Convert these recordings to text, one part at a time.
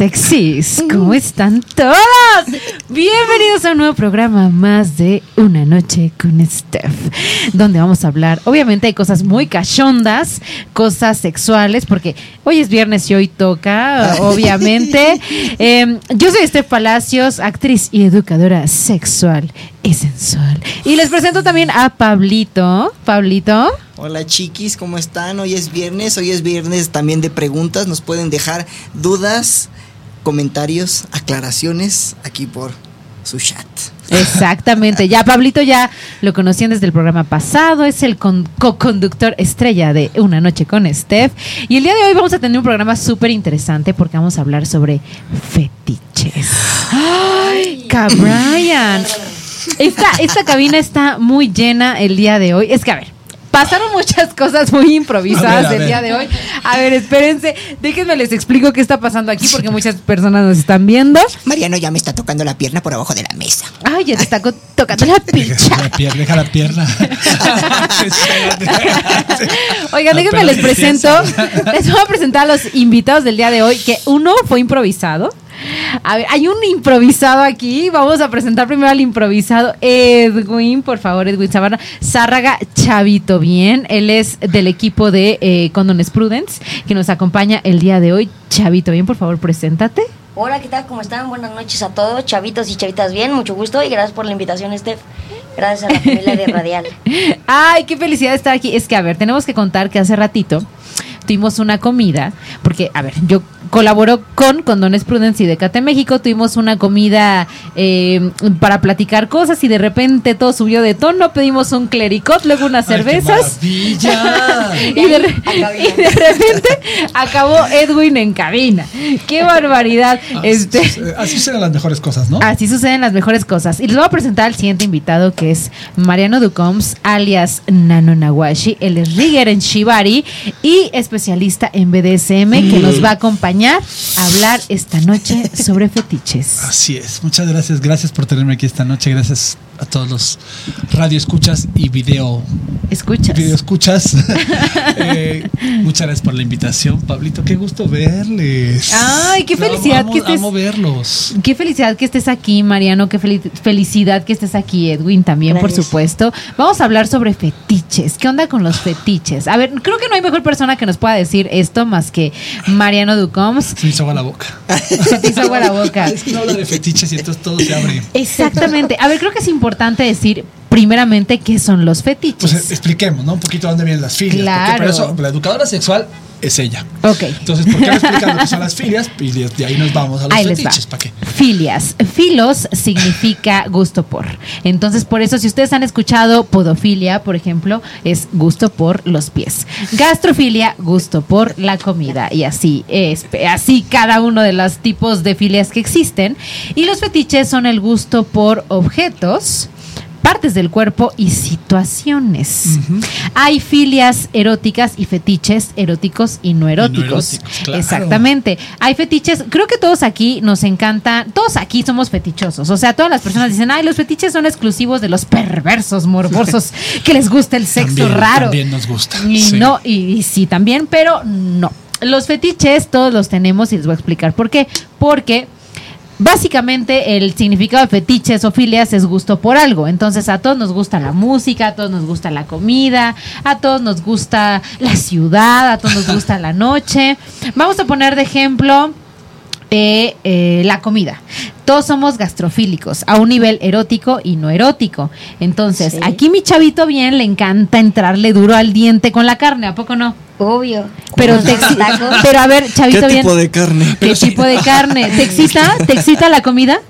Sexys, ¿cómo están todos? Bienvenidos a un nuevo programa más de Una Noche con Steph, donde vamos a hablar, obviamente hay cosas muy cachondas, cosas sexuales, porque hoy es viernes y hoy toca, obviamente. Eh, yo soy Steph Palacios, actriz y educadora sexual y sensual. Y les presento también a Pablito. Pablito. Hola chiquis, ¿cómo están? Hoy es viernes, hoy es viernes también de preguntas, nos pueden dejar dudas, comentarios, aclaraciones aquí por su chat. Exactamente, ya Pablito ya lo conocían desde el programa pasado, es el con- co-conductor estrella de Una Noche con Steph y el día de hoy vamos a tener un programa súper interesante porque vamos a hablar sobre fetiches. ¡Ay, Cabrian! Esta, esta cabina está muy llena el día de hoy. Es que, a ver, pasaron muchas cosas muy improvisadas ver, el día de hoy. A ver, espérense, déjenme les explico qué está pasando aquí porque muchas personas nos están viendo. Mariano ya me está tocando la pierna por abajo de la mesa. Ay, ya te está tocando la picha. La pierna, deja la pierna. Oigan, déjenme les presento. Les voy a presentar a los invitados del día de hoy, que uno fue improvisado. A ver, hay un improvisado aquí. Vamos a presentar primero al improvisado Edwin, por favor, Edwin Zabarra. Zárraga Chavito Bien. Él es del equipo de eh, Condones Prudence, que nos acompaña el día de hoy. Chavito Bien, por favor, preséntate. Hola, ¿qué tal? ¿Cómo están? Buenas noches a todos, chavitos y chavitas bien, mucho gusto y gracias por la invitación, Steph. Gracias a la familia de Radial. Ay, qué felicidad estar aquí. Es que, a ver, tenemos que contar que hace ratito tuvimos una comida, porque, a ver, yo colaboro con Condones Prudence y Decate México, tuvimos una comida eh, para platicar cosas y de repente todo subió de tono, pedimos un clericot, luego unas cervezas. ¡Ay, qué! Y de, re- y de repente acabó Edwin en cabina. ¡Qué barbaridad! Este, Así serán las mejores cosas, ¿no? Así suceden las mejores cosas. Y les voy a presentar al siguiente invitado que es Mariano Ducoms, alias Nano Nawashi. Él es rigger en Shibari y especialista en BDSM que nos va a acompañar a hablar esta noche sobre fetiches. Así es. Muchas gracias. Gracias por tenerme aquí esta noche. Gracias a todos los radio escuchas y video, ¿Escuchas? video escuchas. Eh, muchas gracias por la invitación, Pablito. Qué gusto verles. Ay, qué felicidad amo, que estés- amo verlos. Qué felicidad que estés aquí, Mariano. Qué fel- felicidad que estés aquí, Edwin, también, por supuesto. Vamos a hablar sobre fetiches. ¿Qué onda con los fetiches? A ver, creo que no hay mejor persona que nos pueda decir esto más que Mariano Ducoms. Se me hizo agua la boca. Se te hizo agua la boca. Es que no habla de fetiches y entonces todo se abre. Exactamente. A ver, creo que es importante decir primeramente qué son los fetiches. Pues eh, expliquemos, ¿no? Un poquito dónde vienen las filias. Claro. Por eso la educadora sexual es ella. ok. Entonces, ¿por qué no lo que son las filias? Y de, de ahí nos vamos a los Ahí fetiches. ¿Para qué? Filias. Filos significa gusto por. Entonces, por eso, si ustedes han escuchado podofilia, por ejemplo, es gusto por los pies. Gastrofilia, gusto por la comida. Y así es, así cada uno de los tipos de filias que existen. Y los fetiches son el gusto por objetos partes del cuerpo y situaciones. Hay filias eróticas y fetiches eróticos y no eróticos. eróticos, claro. Exactamente. Hay fetiches, creo que todos aquí nos encantan, todos aquí somos fetichosos. O sea, todas las personas dicen, ay, los fetiches son exclusivos de los perversos, morbosos, que les gusta el sexo También- raro. También nos gusta. Y sí. no, y, y sí también, pero no. Los fetiches todos los tenemos y les voy a explicar por qué. Porque básicamente el significado de fetiches o filias es gusto por algo. Entonces a todos nos gusta la música, a todos nos gusta la comida, a todos nos gusta la ciudad, a todos nos gusta la noche. Vamos a poner de ejemplo eh, eh, la comida. Todos somos gastrofílicos a un nivel erótico y no erótico. Entonces, Sí. aquí mi chavito bien le encanta entrarle duro al diente con la carne, ¿a poco no? Obvio. Pero, te pero a ver, chavito ¿Qué bien. tipo de carne? ¿Qué tipo de carne? ¿Te excita? ¿Te excita la comida?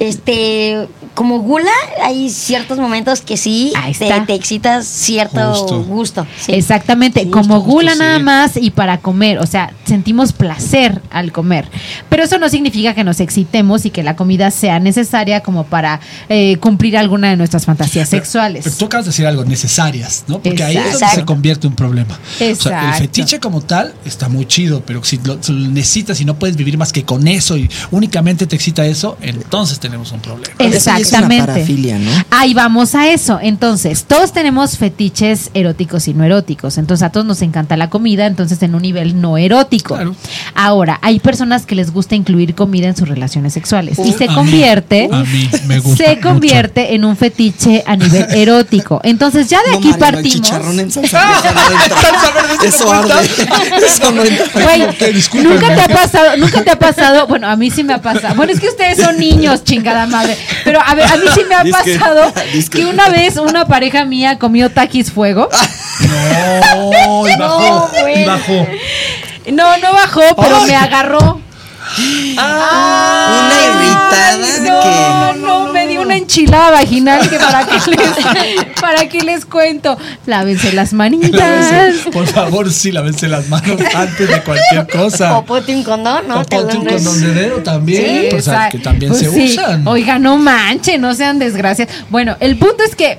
Este, como gula, hay ciertos momentos que sí te, te excitas cierto Justo. gusto. sí. Exactamente, Justo, como gula sí. nada más y para comer, o sea, sentimos placer al comer. Pero eso no significa que nos excitemos y que la comida sea necesaria como para eh, cumplir alguna de nuestras fantasías sexuales. Pero tú acabas de decir algo, necesarias, ¿no? Porque ahí es donde se convierte un problema. O sea, el fetiche como tal está muy chido, pero si lo, si lo necesitas y no puedes vivir más que con eso y únicamente te excita eso, entonces tenemos un problema. Ya es una Exactamente. parafilia, ¿no? Ahí vamos a eso. Entonces, todos tenemos fetiches eróticos y no eróticos. Entonces, a todos nos encanta la comida, entonces en un nivel no erótico. Claro. Ahora, hay personas que les gusta incluir comida en sus relaciones sexuales y se A mí, convierte a mí me gusta se mucho. convierte en un fetiche a nivel erótico. Entonces, ya de No, aquí partimos. chicharrón en salsa verde. Eso arde. Eso no entra. Güey, nunca te ha pasado, nunca te ha pasado, bueno, a mí sí me ha pasado. Bueno, es que ustedes son niños, chingada madre. Pero a ver, a mí sí me ha Disque, pasado que una vez una pareja mía comió taquis fuego. No, y bajó, y güey. bajó. No, no bajó, pero me agarró. Una irritada No, que. no, me una enchilada vaginal que para qué les, para qué les cuento. Lávense las manitas. Lávense, Por favor, sí, lávense las manos antes de cualquier cosa. O ponte un condón, ¿no? O Te ponte un condón de dedo también, Sí, pues, o sea, que también pues se sí. usan. Oiga, no manchen, no sean desgracias. Bueno, el punto es que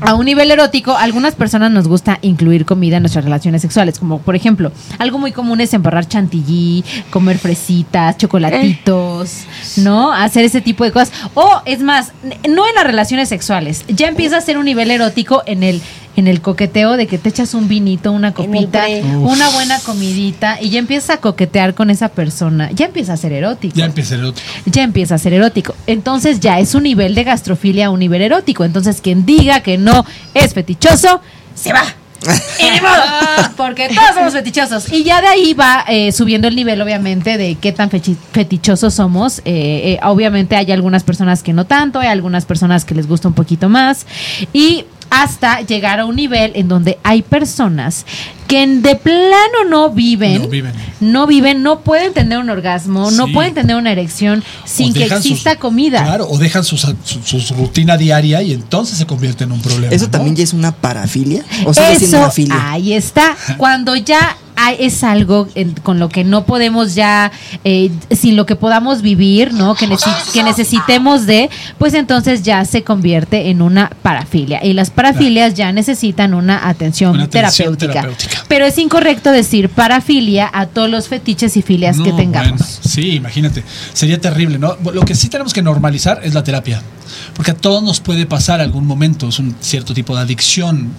a un nivel erótico, algunas personas nos gusta incluir comida en nuestras relaciones sexuales, como por ejemplo, algo muy común es embarrar chantilly, comer fresitas, chocolatitos, ¿no? Hacer ese tipo de cosas. O es más, no en las relaciones sexuales, ya empieza a ser un nivel erótico en el en el coqueteo de que te echas un vinito, una copita, una buena comidita y ya empiezas a coquetear con esa persona, ya empieza a ser erótico Ya empieza otro. ya empieza a ser erótico. Entonces ya es un nivel de gastrofilia un nivel erótico. Entonces quien diga que no es fetichoso, se va. Y ni modo, porque todos somos fetichosos. Y ya de ahí va eh, subiendo el nivel, obviamente, de qué tan fetichosos somos. Eh, eh, obviamente hay algunas personas que no tanto, hay algunas personas que les gusta un poquito más. Y hasta llegar a un nivel en donde hay personas que de plano no viven, No viven. no viven, no pueden tener un orgasmo, no pueden tener una erección sin que exista sus- comida. Claro, o dejan sus- su, su rutina diaria y entonces se convierte en un problema. ¿Eso ¿no? también ya es una parafilia? ¿O sigue siendo Eso, una filia? ahí está. Cuando ya es algo en- con lo que no podemos ya, eh, sin lo que podamos vivir, ¿no? Que, necesi- que necesitemos de, pues entonces ya se convierte en una parafilia. Y las parafilias ya necesitan una atención, Una atención terapéutica. terapéutica. Pero es incorrecto decir parafilia a todos los fetiches y filias que tengamos. bueno, sí, imagínate. Sería terrible, ¿no? Lo que sí tenemos que normalizar es la terapia. Porque a todos nos puede pasar algún momento, es un cierto tipo de adicción.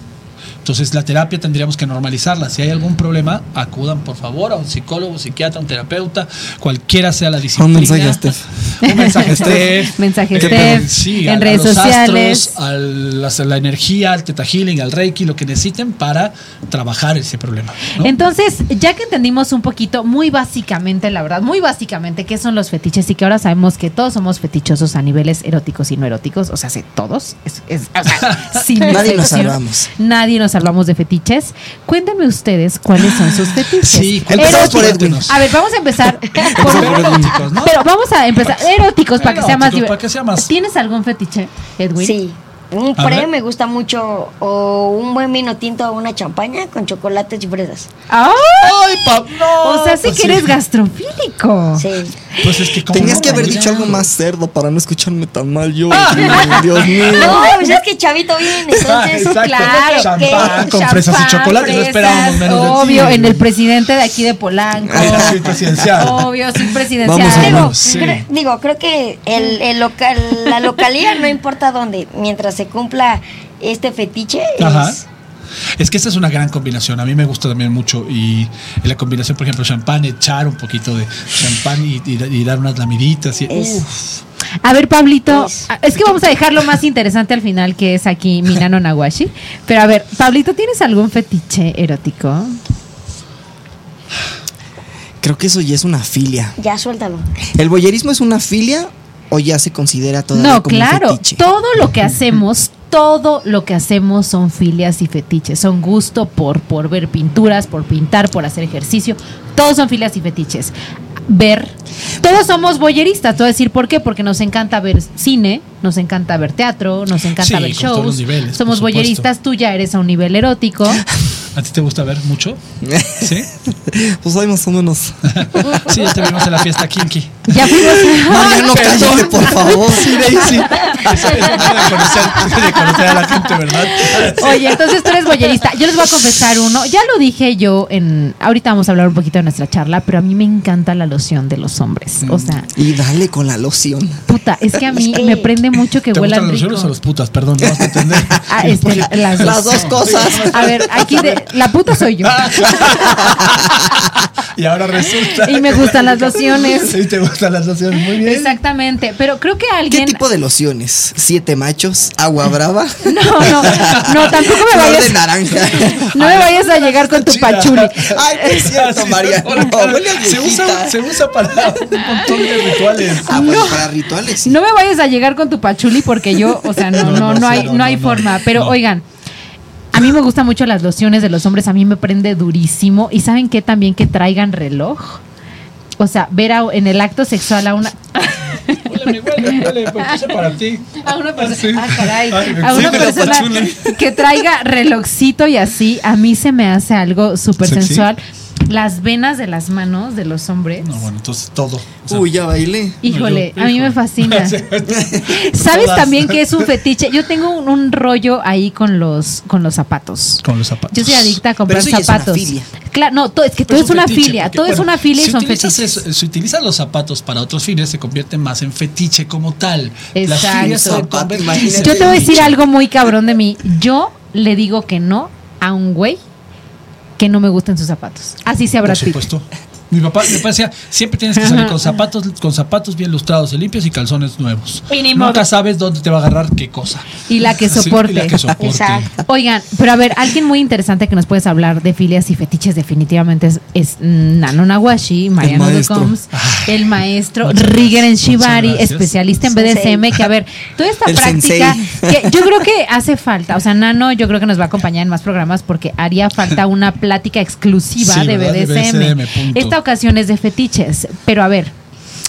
Entonces la terapia tendríamos que normalizarla. Si hay algún problema, acudan por favor a un psicólogo, psiquiatra, un terapeuta, cualquiera sea la disciplina. Un mensaje a Steph. Un mensaje a Steph. Mensaje Eh, Steph, sí, en a- a redes los sociales. astros, a la, a la energía, al teta healing, al reiki, lo que necesiten para trabajar ese problema. ¿no? Entonces, ya que entendimos un poquito, muy básicamente, la verdad, muy básicamente, qué son los fetiches y que ahora sabemos que todos somos fetichosos a niveles eróticos y no eróticos, o sea, sí, todos, es, es- o sea, sin Nadie nos salvamos. Nadie nos salvamos de fetiches. Cuéntenme ustedes cuáles son sus fetiches. Sí, Empezamos por Eróticos. Edwin. A ver, vamos a empezar por eróticos, ¿no? Pero vamos a empezar eróticos para que sea más para que sea más- ¿Tienes algún fetiche, Edwin? Sí. Un A pre ver. me gusta mucho o un buen vino tinto o una champaña con chocolates y fresas. ¡Ah! ¡Ay, pa! No, o sea, sí pues que eres gastrofílico. Sí. Pues es que como Tenías no, que haber dicho algo más cerdo para no escucharme tan mal yo. Ah. Dios mío. No, pues es que chavito bien, entonces Exacto. Claro, Champán que- con fresas y champán, chocolate, no esperábamos menos de. Obvio, en el presidente de aquí de Polanco. Ay, sí, presidencial. Obvio, sí, presidencial. Vamos a Digo, sí. cre- digo, creo que el, el local, la localidad no importa dónde, mientras se cumpla este fetiche, Ajá. es, Es que esta es una gran combinación. A mí me gusta también mucho. Y la combinación, por ejemplo, champán, echar un poquito de champán y, y- y dar unas lamiditas. Y, Es- uf. A ver, Pablito, Es- es que vamos a dejar lo más interesante al final, que es aquí Minano Nawashi. Pero a ver, Pablito, ¿tienes algún fetiche erótico? Creo que eso ya es una filia. Ya, suéltalo. ¿El boyerismo es una filia o ya se considera todavía No, como un claro. fetiche? Todo lo que hacemos, todo lo que hacemos son filias y fetiches. Son gusto por, por ver pinturas, por pintar, por hacer ejercicio. Todos son filias y fetiches. Ver. Todos somos boyeristas. Te voy a decir por qué. Porque nos encanta ver cine, nos encanta ver teatro, nos encanta Sí, ver con todos los shows. niveles, somos boyeristas. Tú ya eres a un nivel erótico. ¿A ti te gusta ver mucho? ¿Sí? Pues hay más o menos. Sí, ya te vimos en la fiesta Kinky. ya fuimos. Mariano, cállate, por favor. Sí, Daisy. Es de conocer, de conocer a la gente, ¿verdad? Oye, entonces tú eres boyerista. Yo les voy a confesar uno. Ya lo dije yo en. Ahorita vamos a hablar un poquito de nuestra charla, pero a mí me encanta la loción de los hombres. O sea, Y dale con la loción. puta, es que a mí me prende mucho que ¿Te huelan gustan los lloros o los putas? Perdón, no vas a entender. Ah, este, la- las, dos. Las dos cosas. A ver, aquí de, la puta soy yo. y ahora resulta. Y me gustan las lociones. Sí, te gustan las lociones. Muy bien. Exactamente, pero creo que ¿Qué alguien tipo de lociones? ¿Siete machos? ¿Agua brava? no, no, no, tampoco me Flor de vayas, naranja. no me vayas a llegar con tu pachuli. Ay, no es cierto, María. No, se, usa, se usa para un montón de rituales. Ah, bueno, para rituales. sí. No me vayas a llegar con tu pachuli porque yo, o sea, no, No, no, no, no, hay, no, no, no, hay no. forma. Pero No. oigan, mí me gustan mucho las lociones de los hombres, a mí me prende durísimo. ¿Y saben qué también que traigan reloj? O sea, ver a- en el acto sexual a una... Pues para ti. A una persona, sí. ah, caray, Ay, a una persona que traiga relojcito y así, a mí se me hace algo súper sensual. Las venas de las manos de los hombres. No, bueno, entonces todo. O sea, Uy, ya bailé. Híjole, yo- a mí me fascina. ¿Sabes Todas. también que es un fetiche? Yo tengo un, un rollo ahí con los con los zapatos. Con los zapatos. Yo soy adicta a comprar eso ya es una zapatos. filia. Claro, no, todo, es que todo es una fetiche, filia, porque, todo es una filia si y son utilizas fetiches. eso- si utilizas los zapatos para otros fines, se convierte más en fetiche como tal. Las Exacto. filias Zapato, imagínate. en Yo te voy a decir algo muy cabrón de mí. Yo le digo que no a un güey que no me gusten sus zapatos. Así sea Brad Por supuesto. Mi papá, mi papá decía, siempre tienes que salir con zapatos, con zapatos bien lustrados y limpios y calzones nuevos. Y Nunca sabes dónde te va a agarrar qué cosa. Y la que Sí, y soporte. la que soporte. Exacto. Oigan, pero a ver, alguien muy interesante que nos puedes hablar de filias y fetiches definitivamente es, es Nano Nawashi, Mariano maestro. Ducoms, el maestro Rigger en Shibari, especialista en. BDSM, que a ver, toda esta El práctica, sensei. que yo creo que hace falta, o sea, Nano yo creo que nos va a acompañar en más programas porque haría falta una plática exclusiva Sí, de. De BDSM. BDSM, punto. Esta ocasión es de fetiches, pero a ver,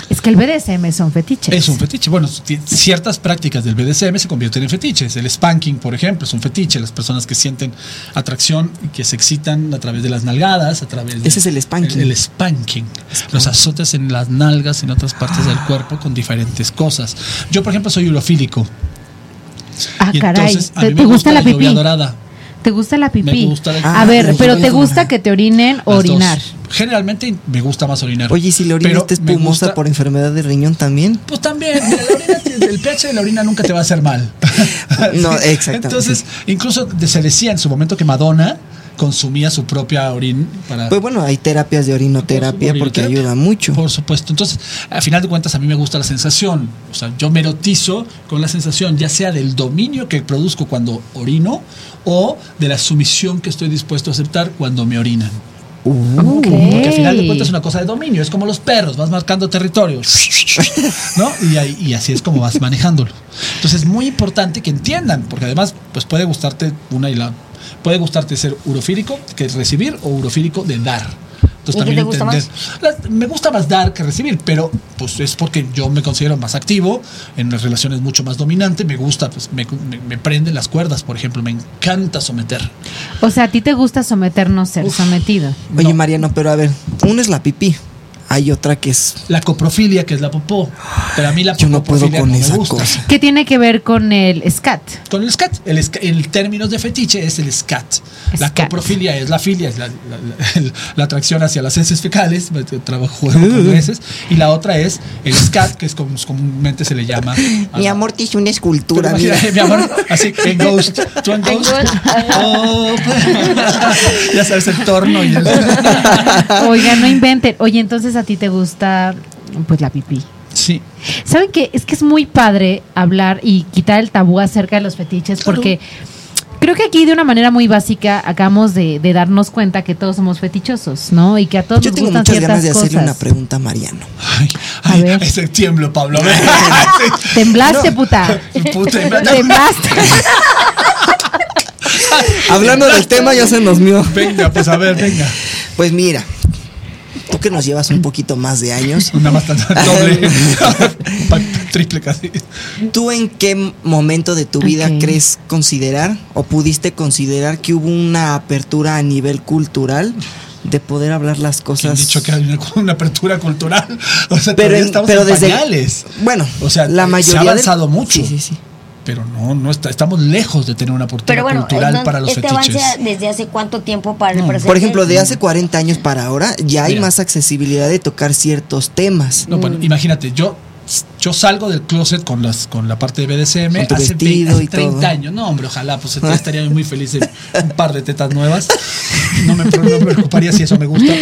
es que el BDSM son fetiches. Es un fetiche. Bueno, ciertas prácticas del BDSM se convierten en fetiches. El spanking, por ejemplo, es un fetiche. Las personas que sienten atracción y que se excitan a través de las nalgadas, a través de Ese es el spanking. El, el spanking. Los azotes en las nalgas y en otras partes del cuerpo con diferentes cosas. Yo, por ejemplo, soy urofílico. Ah, y caray. entonces a ¿Te, mí te me gusta la lluvia pipí? dorada. ¿Te gusta la pipí? Me gusta la- a ver, pero ¿te gusta que te orinen o orinar? dos. Generalmente me gusta más orinar. Oye, ¿y si la orina está espumosa gusta- por enfermedad de riñón también? Pues también, la orina el pH de la orina nunca te va a hacer mal. No, exactamente. Entonces, incluso se decía en su momento que Madonna consumía su propia orina para... Pues bueno, hay terapias de orinoterapia Por- porque ayuda mucho. Por supuesto. Entonces, a final de cuentas, a mí me gusta la sensación. O sea, yo me erotizo con la sensación, ya sea del dominio que produzco cuando orino o de la sumisión que estoy dispuesto a aceptar cuando me orinan. Uh. Porque al final de cuentas es una cosa de dominio, es como los perros, vas marcando territorio, ¿no? Y, ahí- y así es como vas manejándolo. Entonces es muy importante que entiendan, porque además pues puede gustarte una y la puede gustarte ser urofílico que recibir o urofílico de dar. Entonces ¿Y qué te gusta La- me gusta más dar que recibir, pero pues es porque yo me considero más activo, en las relaciones mucho más dominante, me gusta, pues me, me, me prenden las cuerdas, por ejemplo, me encanta someter. O sea, a ti te gusta someternos ser sometido. Oye, No. Mariano, pero a ver, una es la pipí. Hay otra que es. La coprofilia, que es la popó. Pero a mí la Yo no puedo con no esa cosa. ¿Qué tiene que ver con el scat? Con el scat. El, en términos de fetiche es el scat. La Scat. coprofilia es la filia, es la, la- la- el- la atracción hacia las heces fecales. Trabajo con heces. Y la otra es el scat, que es como comúnmente se le llama. a Mi amor te hice una escultura, mira. mi amor, así en Ghost. ¿Tú en Ghost? Ghost. Oh, ya sabes, el torno y el. Oiga, no inventen. Oye, entonces a ti te gusta pues la pipí. Sí. ¿Saben qué? Es que es muy padre hablar y quitar el tabú acerca de los fetiches porque Creo que aquí de una manera muy básica acabamos de, de darnos cuenta que todos somos fetichosos, ¿no? Y que a todos Yo nos tengo gustan muchas ciertas ganas de hacerle una pregunta a Mariano. Ay, A ay, ver. ese tiemblo, Pablo. a ver. Temblaste, puta. Puta, Temblaste. Hablando del tema, ya se nos mió. Venga, pues a ver, venga. Pues mira, tú que nos llevas un poquito más de años, Una más doble. Triple casi. ¿tú en qué momento de tu vida crees considerar o pudiste considerar que hubo una apertura a nivel cultural de poder hablar las cosas? dicho que hay una, una apertura cultural. O sea, pero, en- estamos pero en desde pañales. bueno, O sea, la se ha mayoría del- avanzado mucho. Sí, sí, sí. Pero no, no está, estamos lejos de tener una apertura bueno, cultural entonces, para los este fetiches. avance desde hace cuánto tiempo para el No. presente. Por ejemplo, de hace 40 años para ahora ya hay Mira. más accesibilidad de tocar ciertos temas. No, bueno, imagínate, yo yo salgo del closet con las con la parte de BDSM Con tu hace, vestido 20, hace y 30 todo. años. No, hombre, ojalá, pues estaría muy feliz en un par de tetas nuevas. No me, no me preocuparía si eso me gusta,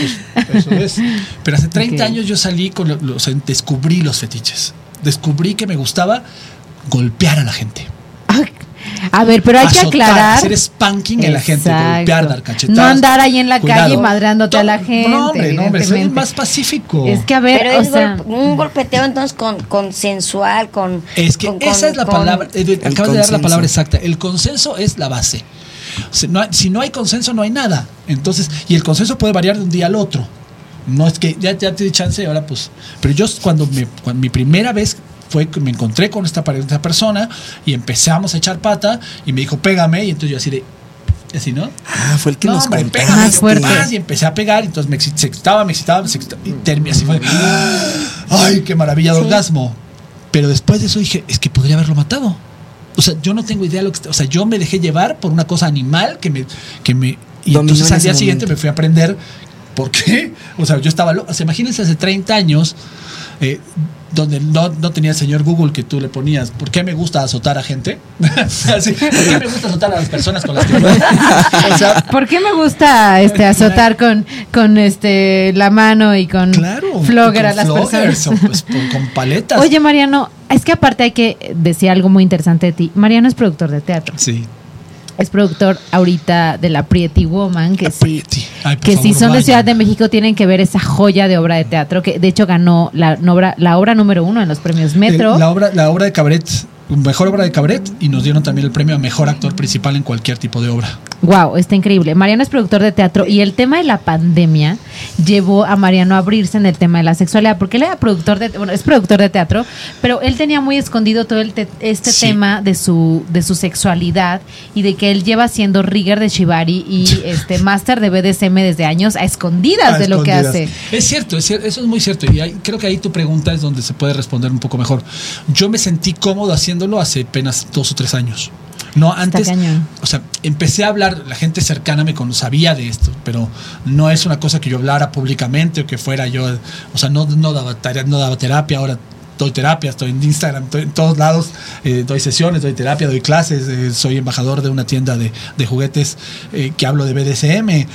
pues eso es. Pero hace 30 Ok. años yo salí con lo- lo- o sea, descubrí los fetiches. Descubrí que me gustaba golpear a la gente. A ver, pero hay que aclarar. Hacer spanking en la gente, golpear, dar cachetadas. No andar ahí en la Cuidado. calle madreándote a la gente. No, hombre, no, hombre, soy evidentemente. más pacífico. Es que a ver, Pero o es sea, golpe- un golpeteo entonces con consensual, con... Es que con- esa con- es la con- palabra, eh, de- El acabas de dar la palabra exacta. El consenso es la base. No hay- si no hay consenso, no hay nada. Entonces, y el consenso puede variar de un día al otro. No es que ya, ya te di chance, ahora pues. Pero yo cuando, me, cuando mi primera vez fue que me encontré con esta, esta persona y empezamos a echar pata y me dijo, pégame. Y entonces yo así de. Así, ¿no? Ah, fue el que no, nos hombre, pégame, Más fuerte. paz, Y empecé a pegar, y entonces me se excitaba, me excitaba, me excitaba, y terminé así fue. ¡Ay, qué maravilla de orgasmo! Pero después de eso dije, es que podría haberlo matado. O sea, yo no tengo idea de lo que. O sea, yo me dejé llevar por una cosa animal que me. Que me y Dominó entonces en al día siguiente momento. me fui a aprender por qué. O sea, yo estaba loco. O sea, imagínense hace 30 años. eh, donde no, no tenía el señor Google que tú le ponías, ¿por qué me gusta azotar a gente? Así, ¿Por qué me gusta azotar a las personas con las que O sea, ¿por qué me gusta este azotar con, con este la mano y con Claro. flogger a las floggers personas? o, pues, con paletas. Oye, Mariano, es que aparte hay que decir algo muy interesante de ti. Mariano es productor de teatro. Sí. Es productor ahorita de la Pretty Woman, que sí. Por que si favor, son de. Ciudad de México tienen que ver esa joya de obra de teatro que de hecho ganó la obra, la obra número uno en los premios Metro. El- la, obra, la obra de cabaret, mejor obra de cabaret, y nos dieron también el premio a mejor actor principal en cualquier tipo de obra. Wow, está increíble. Mariano es productor de teatro y el tema de la pandemia llevó a Mariano a abrirse en el tema de la sexualidad, porque él era productor de, bueno, es productor de teatro, pero él tenía muy escondido todo el te- este Sí. tema de su de su sexualidad y de que él lleva siendo rigger de shibari y este máster de BDSM desde años a escondidas A de lo que hace. Es cierto, es cier- eso es muy cierto. Y ahí- creo que ahí tu pregunta es donde se puede responder un poco mejor. Yo me sentí cómodo haciéndolo hace apenas dos o tres años. No, antes, o sea, empecé a hablar, la gente cercana me sabía de esto, pero no es una cosa que yo hablara públicamente o que fuera yo, o sea, no, no, daba, tarea- no daba terapia, ahora doy terapia, estoy en Instagram, estoy en todos lados, eh, doy sesiones, doy terapia, doy clases, eh, soy embajador de una tienda de, de juguetes eh, que hablo de BDSM.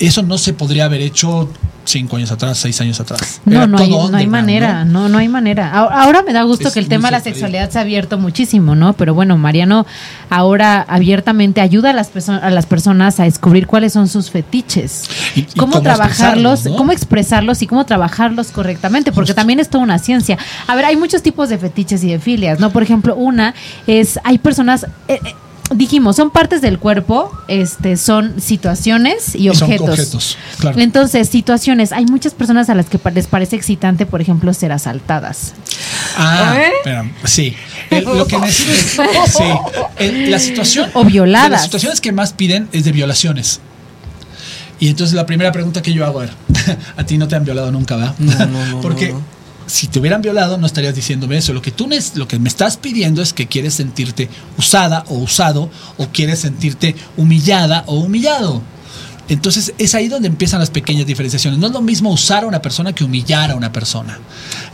Eso no se podría haber hecho cinco años atrás, seis años atrás. No, no hay, no hay manera, ¿no? no, no hay manera. Ahora, me da gusto Es que el tema de la sexualidad se ha abierto muchísimo, ¿no? Pero bueno, Mariano ahora abiertamente ayuda a las, a las personas a descubrir cuáles son sus fetiches, Y- y cómo, cómo trabajarlos, cómo expresarlos y cómo trabajarlos correctamente, porque también es toda una ciencia. A ver, hay muchos tipos de fetiches y de filias, ¿no? Por ejemplo, una es, hay personas... eh, eh, Dijimos, son partes del cuerpo, este, son situaciones y Y son objetos. objetos, claro. Entonces, situaciones. Hay muchas personas a las que les parece excitante, por ejemplo, ser asaltadas. Ah, ¿Eh? espera, sí. El- lo que necesito sí. El- la situación O violadas. las situaciones que más piden es de violaciones. Y entonces la primera pregunta que yo hago es, a ti no te han violado nunca, ¿verdad? No, no, no, Porque no, no. Si te hubieran violado no estarías diciéndome eso. Lo que tú nes- lo que me estás pidiendo es que quieres sentirte usada o usado o quieres sentirte humillada o humillado. Entonces es ahí donde empiezan las pequeñas diferenciaciones. No es lo mismo usar a una persona que humillar a una persona.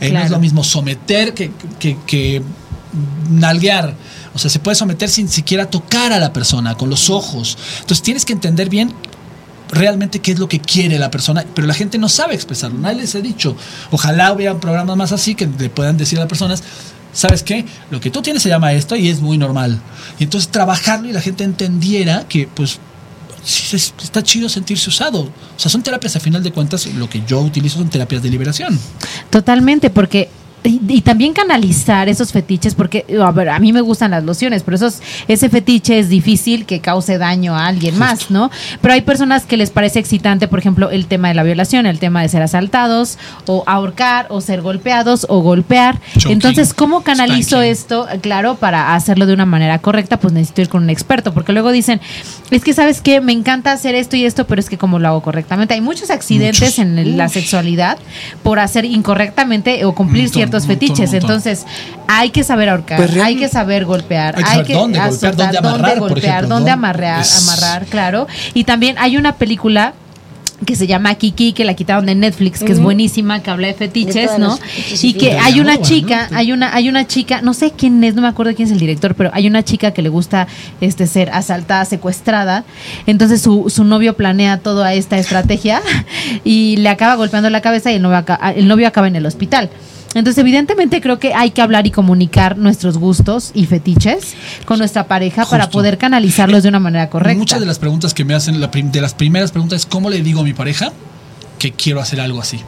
Eh, No es lo mismo someter que, que, que nalguear. O sea, se puede someter sin siquiera tocar a la persona, con los ojos. Entonces tienes que entender bien realmente qué es lo que quiere la persona, pero la gente no sabe expresarlo. Nadie les ha dicho. Ojalá hubieran programas más así que le puedan decir a las personas, ¿sabes qué? Lo que tú tienes se llama esto y es muy normal. Y entonces trabajarlo y la gente entendiera que, pues, está chido sentirse usado. O sea, son terapias, a final de cuentas, lo que yo utilizo son terapias de liberación. Totalmente, porque y, y también canalizar esos fetiches, porque a ver, a mí me gustan las lociones, pero esos, ese fetiche es difícil que cause daño a alguien más, ¿no? Pero hay personas que les parece excitante, por ejemplo, el tema de la violación, el tema de ser asaltados, o ahorcar, o ser golpeados, o golpear. Choking, Entonces, ¿cómo canalizo esto? Claro, para hacerlo de una manera correcta, pues necesito ir con un experto, porque luego dicen, es que sabes que me encanta hacer esto y esto, pero es que como lo hago correctamente. Hay muchos accidentes Muchos. en la sexualidad por hacer incorrectamente o cumplir montón, ciertos un fetiches. montón. Entonces, hay que saber ahorcar, Pues real- hay que saber golpear, Hay que saber dónde golpear, dónde amarrar, por golpear, ejemplo, dónde amarrar, Es- amarrar, claro. Y también hay una película que se llama Kiki, que la quitaron de Netflix, que es buenísima, que habla de fetiches, De ¿no? fetiches y que hay una chica, ¿no? hay una, hay una chica, no sé quién es, no me acuerdo quién es el director, pero hay una chica que le gusta este ser asaltada, secuestrada. Entonces su, su novio planea toda esta estrategia y le acaba golpeando la cabeza y el novio, el novio acaba en el hospital. Entonces, evidentemente, creo que hay que hablar y comunicar nuestros gustos y fetiches con nuestra pareja para poder canalizarlos de una manera correcta. Muchas de las preguntas que me hacen, la de las primeras preguntas es cómo le digo a mi pareja que quiero hacer algo así.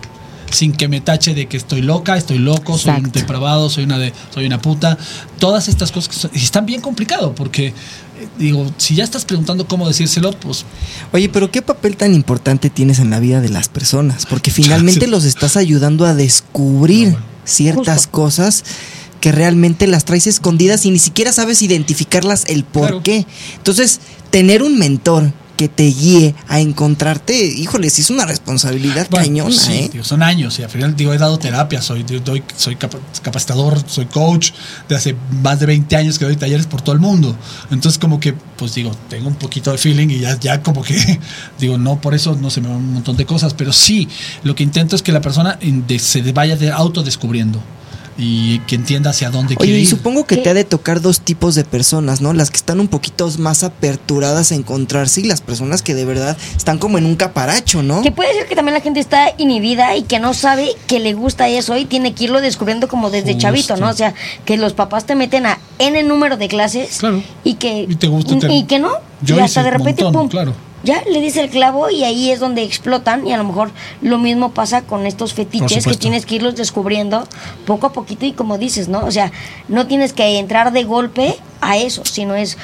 Sin que me tache de que estoy loca, estoy loco, soy un depravado, soy una de, soy una puta. Todas estas cosas que son- y están bien complicado porque eh, digo, si ya estás preguntando cómo decírselo, pues Oye, pero ¿qué papel tan importante tienes en la vida de las personas? Porque finalmente los estás ayudando a descubrir No, bueno. Ciertas Justo. cosas que realmente las traes escondidas y ni siquiera sabes identificarlas el por Claro. qué. Entonces, tener un mentor que te guíe a encontrarte, híjole, sí es una responsabilidad Bueno, cañona, sí, ¿eh? son años y al final digo, he dado terapia, soy, doy- soy capa- capacitador, soy coach de hace más de 20 años que doy talleres por todo el mundo. Entonces como que, pues digo, tengo un poquito de feeling y ya, ya como que, digo, no, por eso no se me van un montón de cosas, pero sí, lo que intento es que la persona se vaya de autodescubriendo y que entienda hacia dónde Oye, quiere y ir. supongo que ¿Qué? te ha de tocar dos tipos de personas, ¿no? Las que están un poquito más aperturadas a encontrarse y las personas que de verdad están como en un caparacho, ¿no? Que puede ser que también la gente está inhibida y que no sabe que le gusta eso y tiene que irlo descubriendo como desde Justo. chavito, ¿no? O sea, que los papás te meten a N número de clases Claro. y que Y te gusta, te- y que no. Yo y hasta hice de un repente, montón, pum, claro. Ya le dice el clavo y ahí es donde explotan y a lo mejor lo mismo pasa con estos fetiches que tienes que irlos descubriendo poco a poquito y como dices, ¿no? O sea, no tienes que entrar de golpe a eso, sino es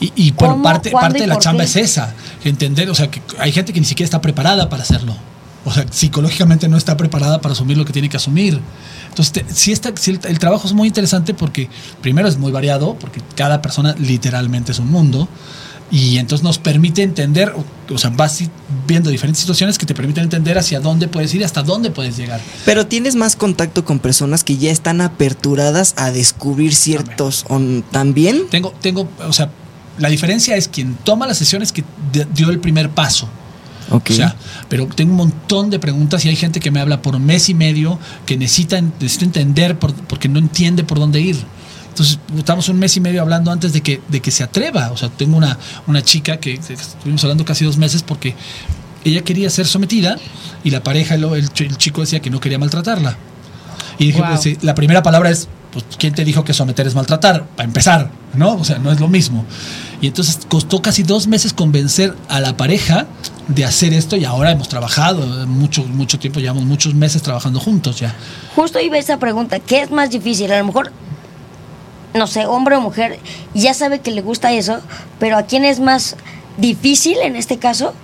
Y, y bueno, ¿Cómo, parte, parte de la chamba qué? es esa, entender, o sea, que hay gente que ni siquiera está preparada para hacerlo. O sea, psicológicamente no está preparada para asumir lo que tiene que asumir. Entonces, te- sí está, sí el, el trabajo es muy interesante porque primero es muy variado, porque cada persona literalmente es un mundo. Y entonces nos permite entender, o, sea, vas viendo diferentes situaciones que te permiten entender hacia dónde puedes ir, hasta dónde puedes llegar. Pero tienes más contacto con personas que ya están aperturadas a descubrir ciertos on- también. Tengo, tengo, o sea, la diferencia es quien toma las sesiones que dio el primer paso. Ok. O sea, pero tengo un montón de preguntas y hay gente que me habla por mes y medio que necesita, necesita entender por- porque no entiende por dónde ir. Entonces, estamos un mes y medio hablando antes de que, de que se atreva. O sea, tengo una, una chica que que estuvimos hablando casi dos meses porque ella quería ser sometida y la pareja, el, el ch- el chico decía que no quería maltratarla. Y dije, Wow. pues sí, la primera palabra es, pues, ¿quién te dijo que someter es maltratar? Para empezar, ¿no? O sea, no es lo mismo. Y entonces costó casi dos meses convencer a la pareja de hacer esto y ahora hemos trabajado mucho, mucho tiempo, llevamos muchos meses trabajando juntos ya. Justo iba esa pregunta, ¿qué es más difícil? A lo mejor, no sé, hombre o mujer, ya sabe que le gusta eso, pero ¿a quién es más difícil en este caso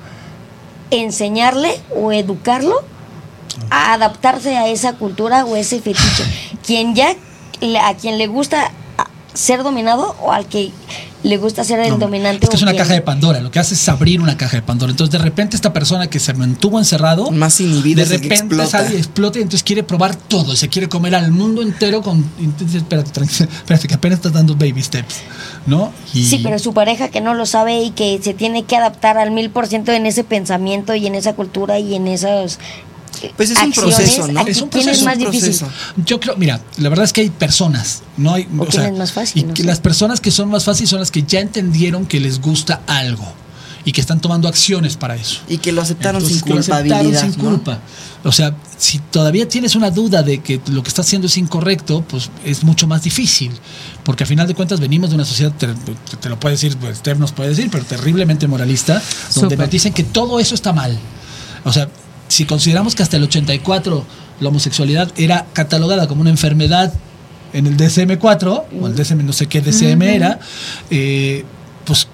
enseñarle o educarlo a adaptarse a esa cultura o ese fetiche? ¿Quién ya, a quien le gusta ser dominado o al que le gusta ser el No, dominante? Es que es una caja de Pandora, lo que hace es abrir una caja de Pandora. Entonces de repente esta persona que se mantuvo encerrado, Más inhibido de repente explota. sale y explota y entonces quiere probar todo, se quiere comer al mundo entero con... Entonces, espérate, tranquila, espérate, que apenas estás dando baby steps, ¿no? Y- Sí, pero su pareja que no lo sabe y que se tiene que adaptar al mil por ciento en ese pensamiento y en esa cultura y en esas eh, Pues es un proceso, ¿no? ¿a Es un es proceso, más un difícil? Yo creo, mira, la verdad es que hay personas, no hay, ¿O es más fácil? y No que sé. las personas que son más fáciles son las que ya entendieron que les gusta algo y que están tomando acciones para eso. Y que lo aceptaron Entonces, sin que lo aceptaron culpabilidad. sin ¿no? culpa. O sea, si todavía tienes una duda de que lo que estás haciendo es incorrecto, pues es mucho más difícil. Porque a final de cuentas venimos de una sociedad, te, te- te lo puede decir, pues, nos puede decir, pero terriblemente moralista, donde Súper. nos dicen que todo eso está mal. O sea, si consideramos que hasta el 84 la homosexualidad era catalogada como una enfermedad en el DSM-4, o el DSM no sé qué DSM era, eh, pues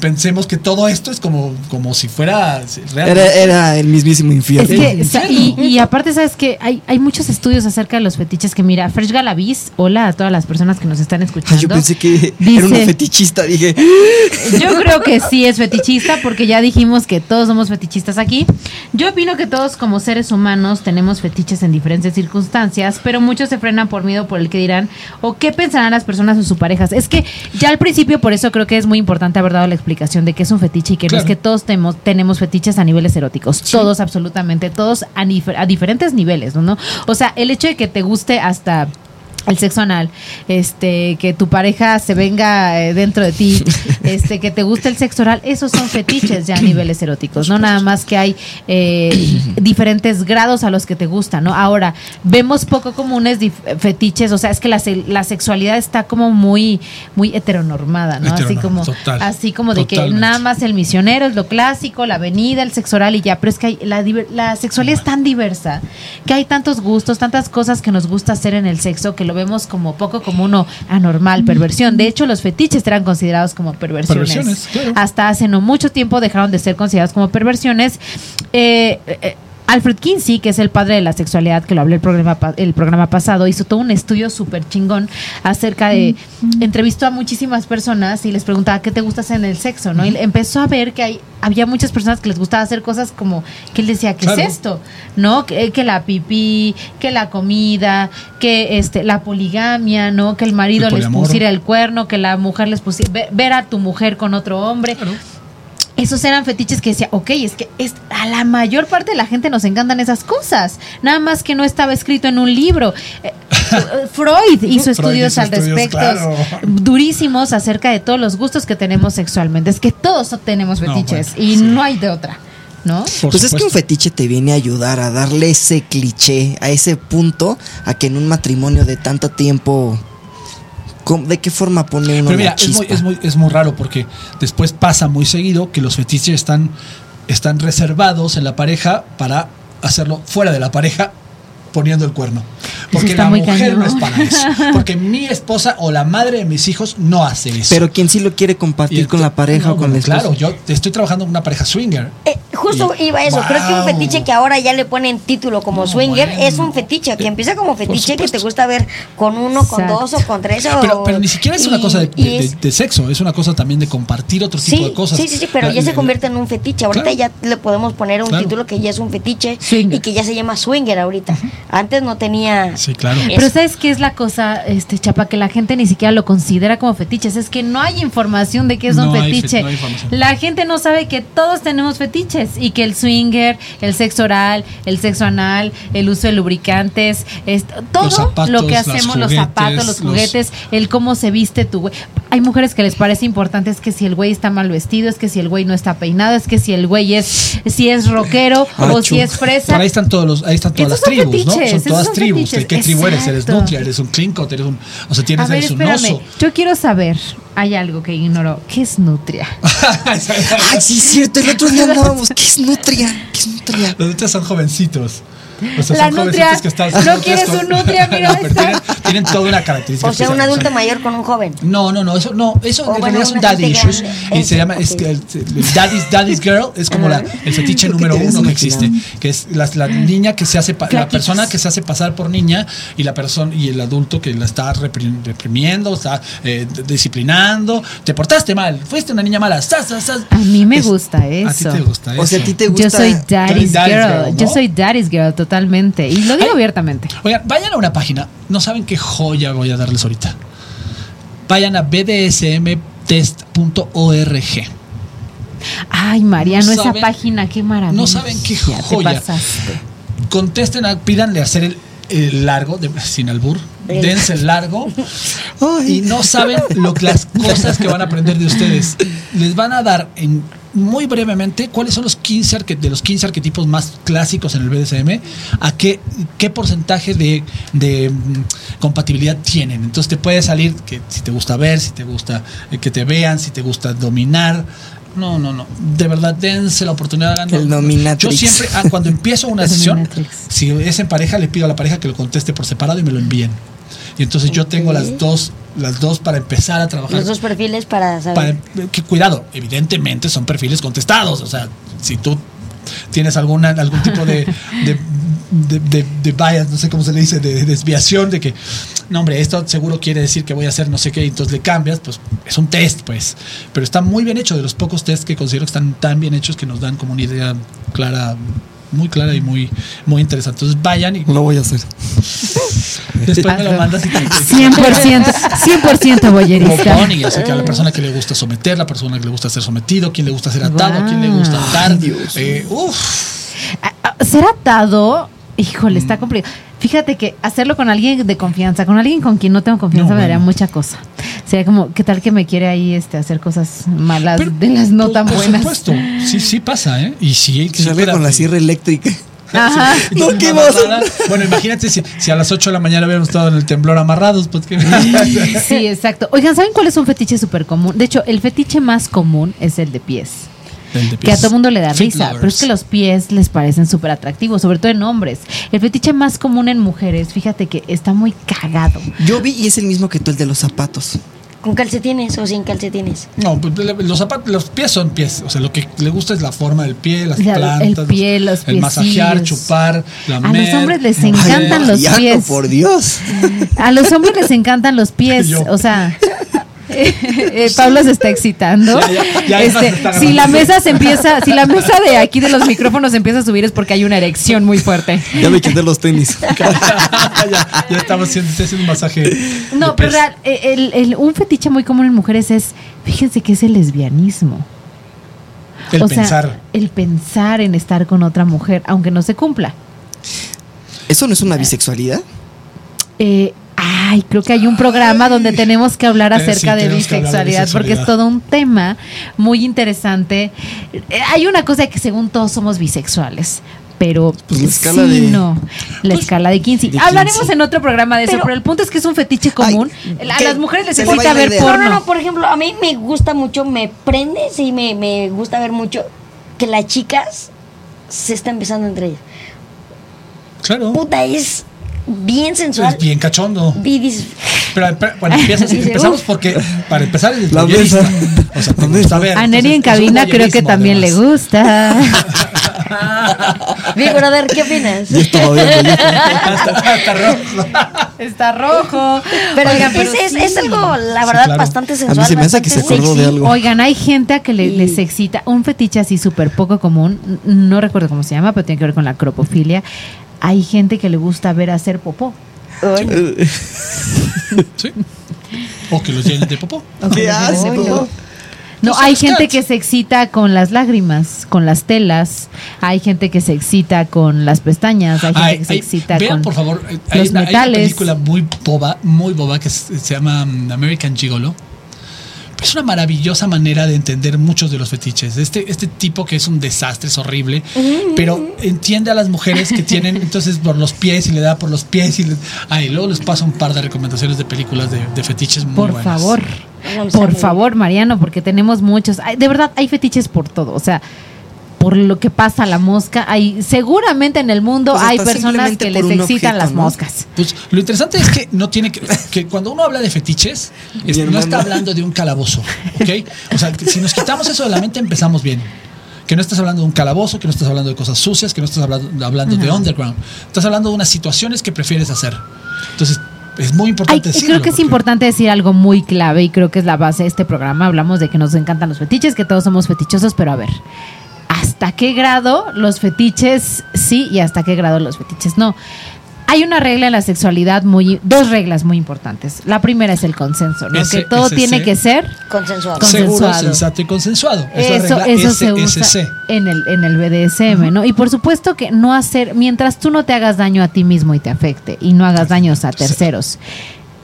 pensemos que todo esto es como, como si fuera. Era, era el mismísimo Es infierno. que, El sa- infierno. y, y aparte, ¿sabes que hay, hay muchos estudios acerca de los fetiches que mira, Fresh Galaviz, hola a todas las personas que nos están escuchando. Ay, yo pensé que Dice- era una fetichista. Dije, Yo creo que sí es fetichista porque ya dijimos que todos somos fetichistas aquí. Yo opino que todos como seres humanos tenemos fetiches en diferentes circunstancias, pero muchos se frenan por miedo por el que dirán o qué pensarán las personas o sus parejas. Es que ya al principio por eso creo que es muy importante haber dado la explicación de qué es un fetiche y que no Claro. es que todos temos- tenemos fetiches a niveles eróticos. Todos, absolutamente, todos a, a diferentes niveles, ¿no? ¿no? O sea, el hecho de que te guste hasta el sexo anal, este, que tu pareja se venga eh, dentro de ti, este, que te guste el sexo oral, esos son fetiches ya a niveles eróticos, no nada más que hay eh, diferentes grados a los que te gustan, ¿no? Ahora, vemos poco comunes fetiches, o sea, es que la, la sexualidad está como muy, muy heteronormada, ¿no? así como, total, así como de que nada más el misionero es lo clásico, la avenida, el sexo oral y ya, pero es que hay- la, la sexualidad es tan diversa que hay tantos gustos, tantas cosas que nos gusta hacer en el sexo que lo vemos como poco común o anormal, perversión. De hecho, los fetiches eran considerados como perversiones. Perversiones, claro. Hasta hace no mucho tiempo dejaron de ser considerados como perversiones. Eh, eh, Alfred Kinsey, que es el padre de la sexualidad, que lo hablé el programa, el programa pasado, hizo todo un estudio súper chingón acerca de. Entrevistó a muchísimas personas y les preguntaba qué te gusta hacer en el sexo, ¿no? Y empezó a ver que hay, había muchas personas que les gustaba hacer cosas como que él decía, ¿qué Claro. es esto? ¿No? Que, que la pipí, que la comida, que este la poligamia, ¿no? Que el marido El les pusiera el cuerno, que la mujer les pusiera. ve- ver a tu mujer con otro hombre. Claro. Esos eran fetiches que decía, ok, es que es, a la mayor parte de la gente nos encantan esas cosas. Nada más que no estaba escrito en un libro. Eh, Freud hizo Freud estudios hizo al respecto claro. durísimos acerca de todos los gustos que tenemos sexualmente. Es que todos tenemos No, fetiches bueno, y sí. no hay de otra, ¿no? Por pues es que un fetiche te viene a ayudar a darle ese cliché, a ese punto, a que en un matrimonio de tanto tiempo. ¿Cómo- ¿De qué forma pone uno Pero mira, la es muy, es, muy, es muy raro porque después pasa muy seguido que los fetiches están, están reservados en la pareja para hacerlo fuera de la pareja poniendo el cuerno. Porque la mujer cañón. no es para eso. Porque mi esposa o la madre de mis hijos no hace eso. Pero quien sí lo quiere compartir con la pareja no, o con bueno, la esposa. Claro, yo estoy trabajando en una pareja swinger. Eh, justo Y- iba a eso. Creo que un fetiche que ahora ya le ponen título como No, swinger bueno. es un fetiche. Que empieza como fetiche que te gusta ver con uno, con dos o con tres. o- Pero, pero ni siquiera es una cosa de, y de- es- de- de sexo, es una cosa también de compartir otro tipo de cosas. sí, sí, sí, pero La- ya se la- convierte en un fetiche. Ahorita Claro. ya le podemos poner un Claro. título que ya es un fetiche Swinger. y que ya se llama swinger ahorita. Antes no tenía. Sí, claro. eso. Pero ¿sabes qué es la cosa, este Chapa? Que la gente ni siquiera lo considera como fetiches. Es que no hay información de qué es un No hay fe- fetiche. no hay información. la gente no sabe que todos tenemos fetiches y que el swinger, el sexo oral, el sexo anal, el uso de lubricantes, est- todo zapatos, lo que hacemos, los zapatos, los los- juguetes, el cómo se viste tu güey. Hay mujeres que les parece importante es que si el güey está mal vestido, es que si el güey no está peinado, es que si el güey es si es rockero o Achú. si es fresa. Por ahí están todos los, ahí están todas las tribus, ¿no? Son todas son tribus. fetiches, ¿De qué tribu eres? ¿Eres nutria? ¿Eres un clincot? ¿Eres un, o sea, A tienes, ver, eres un espérame. oso. Yo quiero saber, hay algo que ignoro. ¿Qué es nutria? Ay, sí, es cierto. El otro día andábamos. ¿Qué es nutria? ¿Qué es nutria? Los nutrias son jovencitos. O sea, La son nutria. que están. ¿No quieres nutrias un nutria? Mira, No, tienen, tienen toda una característica. O sea, un adulto mayor con un joven. No, no, no, eso no, eso en realidad son daddy issues grande. y se llama es Ok. que el, el daddy's, daddy's girl es como la, el fetiche número uno que existe, que es la, la niña que se hace pa- la persona que se hace pasar por niña y la persona y el adulto que la está repri- reprimiendo, está eh, disciplinando, te portaste mal, fuiste una niña mala, sas, sas, sas. A mí me Es- gusta A ti eso. te gusta eso. O sea, a ti te gusta. Yo soy daddy's, daddy's girl. girl, Yo ¿no? soy daddy's girl totalmente. Y lo digo Ay. abiertamente. Oigan, vayan a una página. No saben qué joya voy a darles ahorita. Vayan a bdsmtest.org. Ay, Mariano, No esa saben- página, qué maravilla. no saben qué Ya joya. Te pasaste. Contesten, a- pídanle hacer el, el largo, de- sin albur. Dense el largo. Y no saben lo, que- las cosas que van a aprender de ustedes. Les van a dar en muy brevemente cuáles son los 15 arque- de los 15 arquetipos más clásicos en el BDSM, a qué, qué porcentaje de, de, mm, compatibilidad tienen. Entonces te puede salir que si te gusta ver, si te gusta eh, que te vean, si te gusta dominar. No, no, no. De verdad, dense la oportunidad. hagan- El dominatrix. Yo siempre, ah, cuando empiezo una sesión, si es en pareja, le pido a la pareja que lo conteste por separado y me lo envíen. Y entonces yo tengo las dos, las dos para empezar a trabajar. Los dos perfiles para saber. Para- que cuidado, evidentemente son perfiles contestados. O sea, si tú tienes alguna, algún tipo de, de, de, de- de bias, no sé cómo se le dice, de, de desviación, de que, no, hombre, esto seguro quiere decir que voy a hacer no sé qué, y entonces le cambias, pues es un test, pues. Pero está muy bien hecho, de los pocos tests que considero que están tan bien hechos que nos dan como una idea clara, muy clara y muy, muy interesante. Entonces vayan y Lo voy a hacer. después me lo mandas y te, 100%, 100% boyerista. Y ya sé que a la persona que le gusta someter, la persona que le gusta ser sometido, quién le gusta ser atado, quién le gusta atar. Dios. Eh, uf. Ah, ah, Ser atado, híjole, está complicado. Fíjate que hacerlo con alguien de confianza, con alguien con quien no tengo confianza No, me daría bueno. mucha cosa. Sería como, ¿qué tal que me quiere ahí este, hacer cosas malas, Pero, de las no por- tan por buenas? supuesto, sí, sí pasa, ¿eh? Y sí, Que salga con la sierra eléctrica. Ajá. No, ¿qué vas a-. Bueno, imagínate si, si a las 8 de la mañana hubiéramos estado en el temblor amarrados, pues qué. Sí, exacto. Oigan, ¿saben cuál es un fetiche súper común? De hecho, el fetiche más común es el de pies. El de Que a todo mundo le da Feet risa, lovers. pero es que los pies les parecen súper atractivos, sobre todo en hombres. El fetiche más común en mujeres, fíjate que está muy cagado. Yo vi y es el mismo que tú, el de los zapatos. ¿Con calcetines o sin calcetines? No, pues, los zapatos, los pies son pies. O sea, lo que le gusta es la forma del pie, las La- el plantas. pie, los El masajear, chupar, A los hombres les encantan los pies. por Dios. A los hombres les encantan los pies, Yo. o sea. Eh, Pablo se está excitando. Ya, ya, ya, Este, está si la mesa se empieza, si la mesa de aquí de los micrófonos empieza a subir es porque hay una erección muy fuerte. Ya me quité los tenis. ya, ya estamos haciendo, estoy haciendo un masaje. No, pero real, eh, el- el- un fetiche muy común en mujeres es, fíjense que es el lesbianismo. El o sea, pensar. el pensar en estar con otra mujer, aunque no se cumpla. ¿Eso no es una bisexualidad? Eh, ay, creo que hay un programa donde tenemos que hablar Eh, acerca sí, de que hablar de bisexualidad, porque es todo un tema muy interesante. Eh, hay una cosa que según todos somos bisexuales. Pero Pues la escala sí, de- no, la Pues, escala de 15. de Hablaremos 15. en otro programa de eso, Pero- pero, el punto es que es un fetiche común. a las mujeres les la ver idea. No, porno. no, no, por ejemplo, a mí me gusta mucho, me prende, sí, me, me gusta ver mucho que las chicas se están besando entre ellas. Claro. Puta, es bien sensual. Es bien cachondo. Y dices, Pero pero, bueno, empiezas, Dice, empezamos porque para empezar es La voyerista. mesa. O sea, te gusta ver. A Neri en cabina creo que también le gusta. mi brother, ¿qué opinas? Yo estaba viendo, yo estaba- Hasta- hasta rojo. Está rojo. Pero, Oigan, es, pero es, sí. es algo, la Sí, verdad, claro. bastante A mí sensual. se me hace que se acordó de algo. Oigan, hay gente a que le- Y- les excita un fetiche así súper poco común. No recuerdo cómo se llama, pero tiene que ver con la cropofilia. Hay gente que le gusta ver hacer popó. Sí. O que los llenen de popó. ¿Qué hace? Ay, po? no. Hay gente que se excita con las lágrimas, con las telas. Hay gente que se excita con las pestañas. Hay gente Ay, que se ay, excita vean, con por favor, eh, hay, los una, hay una metales. película muy boba, muy boba que se, se llama mm, American Gigolo. Es una maravillosa manera de entender muchos de los fetiches. Este, este tipo que es un desastre, es horrible, pero entiende a las mujeres que tienen entonces por los pies y le da por los pies y le- ay, luego les paso un par de recomendaciones de películas de, de fetiches muy Por buenas. favor, por favor, Mariano, porque tenemos muchos. De verdad, hay fetiches por todo. O sea, por lo que pasa a la mosca, hay seguramente en el mundo Pues hay personas que les excitan objeto, las ¿no? moscas. Pues lo interesante es que no tiene que, que cuando uno habla de fetiches, es- no está hablando de un calabozo, ¿ok? O sea, si nos quitamos eso de la mente empezamos bien. Que no estás hablando de un calabozo, que no estás hablando de cosas sucias, que no estás hablando, hablando de underground. Estás hablando de unas situaciones que prefieres hacer. Entonces, es muy Ay, importante decirlo. creo que es importante decir algo muy clave y creo que es la base de este programa. Hablamos de que nos encantan los fetiches, que todos somos fetichosos, pero a ver, ¿hasta qué grado los fetiches sí y hasta qué grado los fetiches no? Hay una regla en la sexualidad muy, dos reglas muy importantes. La primera es el consenso, ¿no? Que todo tiene que ser Consensuado. Con- Seguro, sensato y consensuado. Es eso, la regla eso se usa en el, en el BDSM, ¿no? Y por supuesto que no hacer, mientras tú no te hagas daño a ti mismo y te afecte, y no hagas daños a terceros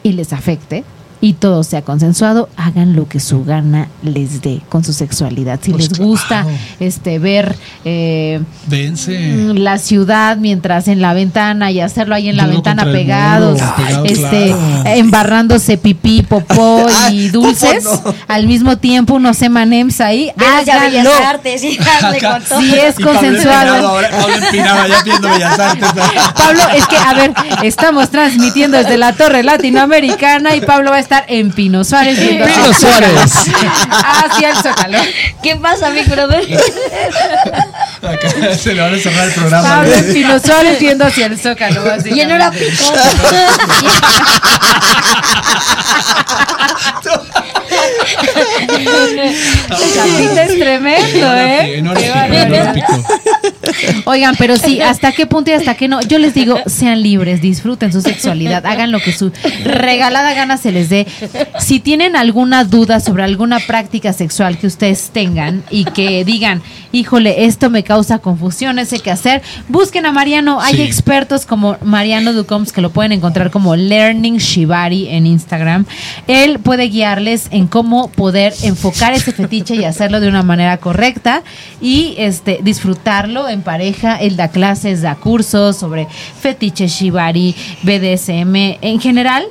y les afecte, y todo sea consensuado, hagan lo que su gana les dé con su sexualidad. Si Pues les gusta claro. este ver eh, mm, la ciudad mientras en la ventana y hacerlo ahí en la Duro ventana pegados, muro, este claro. embarrándose pipí, popó y Ay, dulces no. al mismo tiempo, unos emanems ahí, háganlo. Sí es Y consensuado. Empinado ahora- Pablo Empinado ya viendo Bellas Artes. Pablo, es que, a ver, estamos transmitiendo desde la Torre Latinoamericana y Pablo va a estar en Pino Suárez. viendo Pino hacia- Suárez. Hacia el Zócalo. ¿Qué pasa, mi brother? Acá se le van a cerrar el programa. Pablo en Pino Suárez viendo hacia el Zócalo. y en hora pico. Chapita es tremendo, ¿eh? En hora pico, Oigan, pero sí, ¿hasta qué punto y hasta qué no? Yo les digo, sean libres, disfruten su sexualidad, hagan lo que su regalada gana se les dé. Si tienen alguna duda sobre alguna práctica sexual que ustedes tengan y que digan, híjole, esto me causa confusión, ese qué hacer, busquen a Mariano. Hay Sí. expertos como Mariano Ducoms que lo pueden encontrar como Learning Shibari en Instagram. Él puede guiarles en cómo poder enfocar ese fetiche y hacerlo de una manera correcta y este disfrutarlo en pareja. Él da clases, da cursos sobre fetiche Shibari, BDSM en general.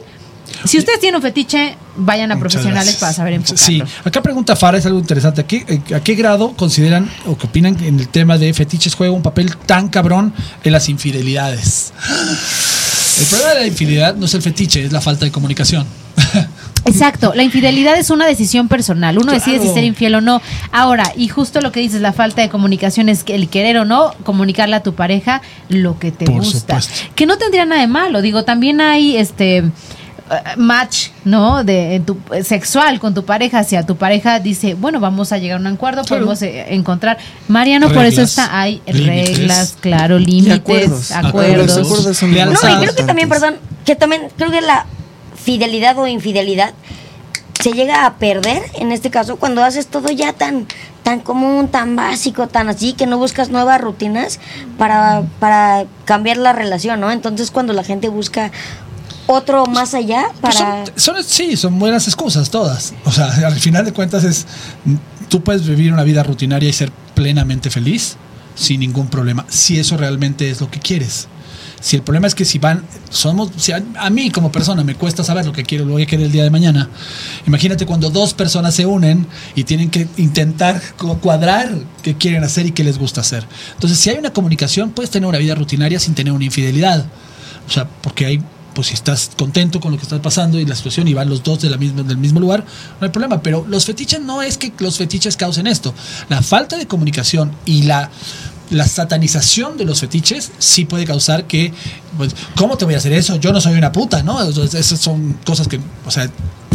Si ustedes tienen un fetiche, vayan a Muchas profesionales gracias. para saber Sí, enfocarlo. acá pregunta Fara, es algo interesante. ¿A qué, ¿A qué grado consideran o qué opinan en el tema de fetiches juega un papel tan cabrón en las infidelidades? El problema de la infidelidad no es el fetiche, es la falta de comunicación. Exacto, la infidelidad es una decisión personal. Uno decide si ser infiel o no. Ahora, y justo lo que dices, la falta de comunicación es que el querer o no comunicarle a tu pareja lo que te Por gusta. supuesto. Que no tendría nada de malo. Digo, también hay este eh, match, ¿no? De en tu sexual con tu pareja. Hacia tu pareja dice, bueno, vamos a llegar a un acuerdo, Claro. podemos eh, encontrar. Mariano, por eso está hay límites. reglas, claro, límites, acuerdos. acuerdos. Los acuerdos No, y creo que también, perdón, que también creo que la fidelidad o infidelidad se llega a perder en este caso cuando haces todo ya tan tan común, tan básico, tan así que no buscas nuevas rutinas para para cambiar la relación, ¿no? Entonces cuando la gente busca otro más allá Pues para son, son- sí, son buenas excusas todas. O sea, al final de cuentas es, tú puedes vivir una vida rutinaria y ser plenamente feliz sin ningún problema, si eso realmente es lo que quieres. Si el problema es que si van, somos, si a, a mí como persona me cuesta saber lo que quiero, lo a querer el día de mañana. Imagínate cuando dos personas se unen y tienen que intentar cu- cuadrar qué quieren hacer y qué les gusta hacer. Entonces, si hay una comunicación, puedes tener una vida rutinaria sin tener una infidelidad. O sea, porque hay, pues si estás contento con lo que estás pasando y la situación y van los dos de la misma, del mismo lugar, no hay problema. Pero los fetiches no es que los fetiches causen esto. La falta de comunicación y la, la satanización de los fetiches sí puede causar que, pues, ¿cómo te voy a hacer eso? Yo no soy una puta, ¿no? Esas son cosas que, o sea,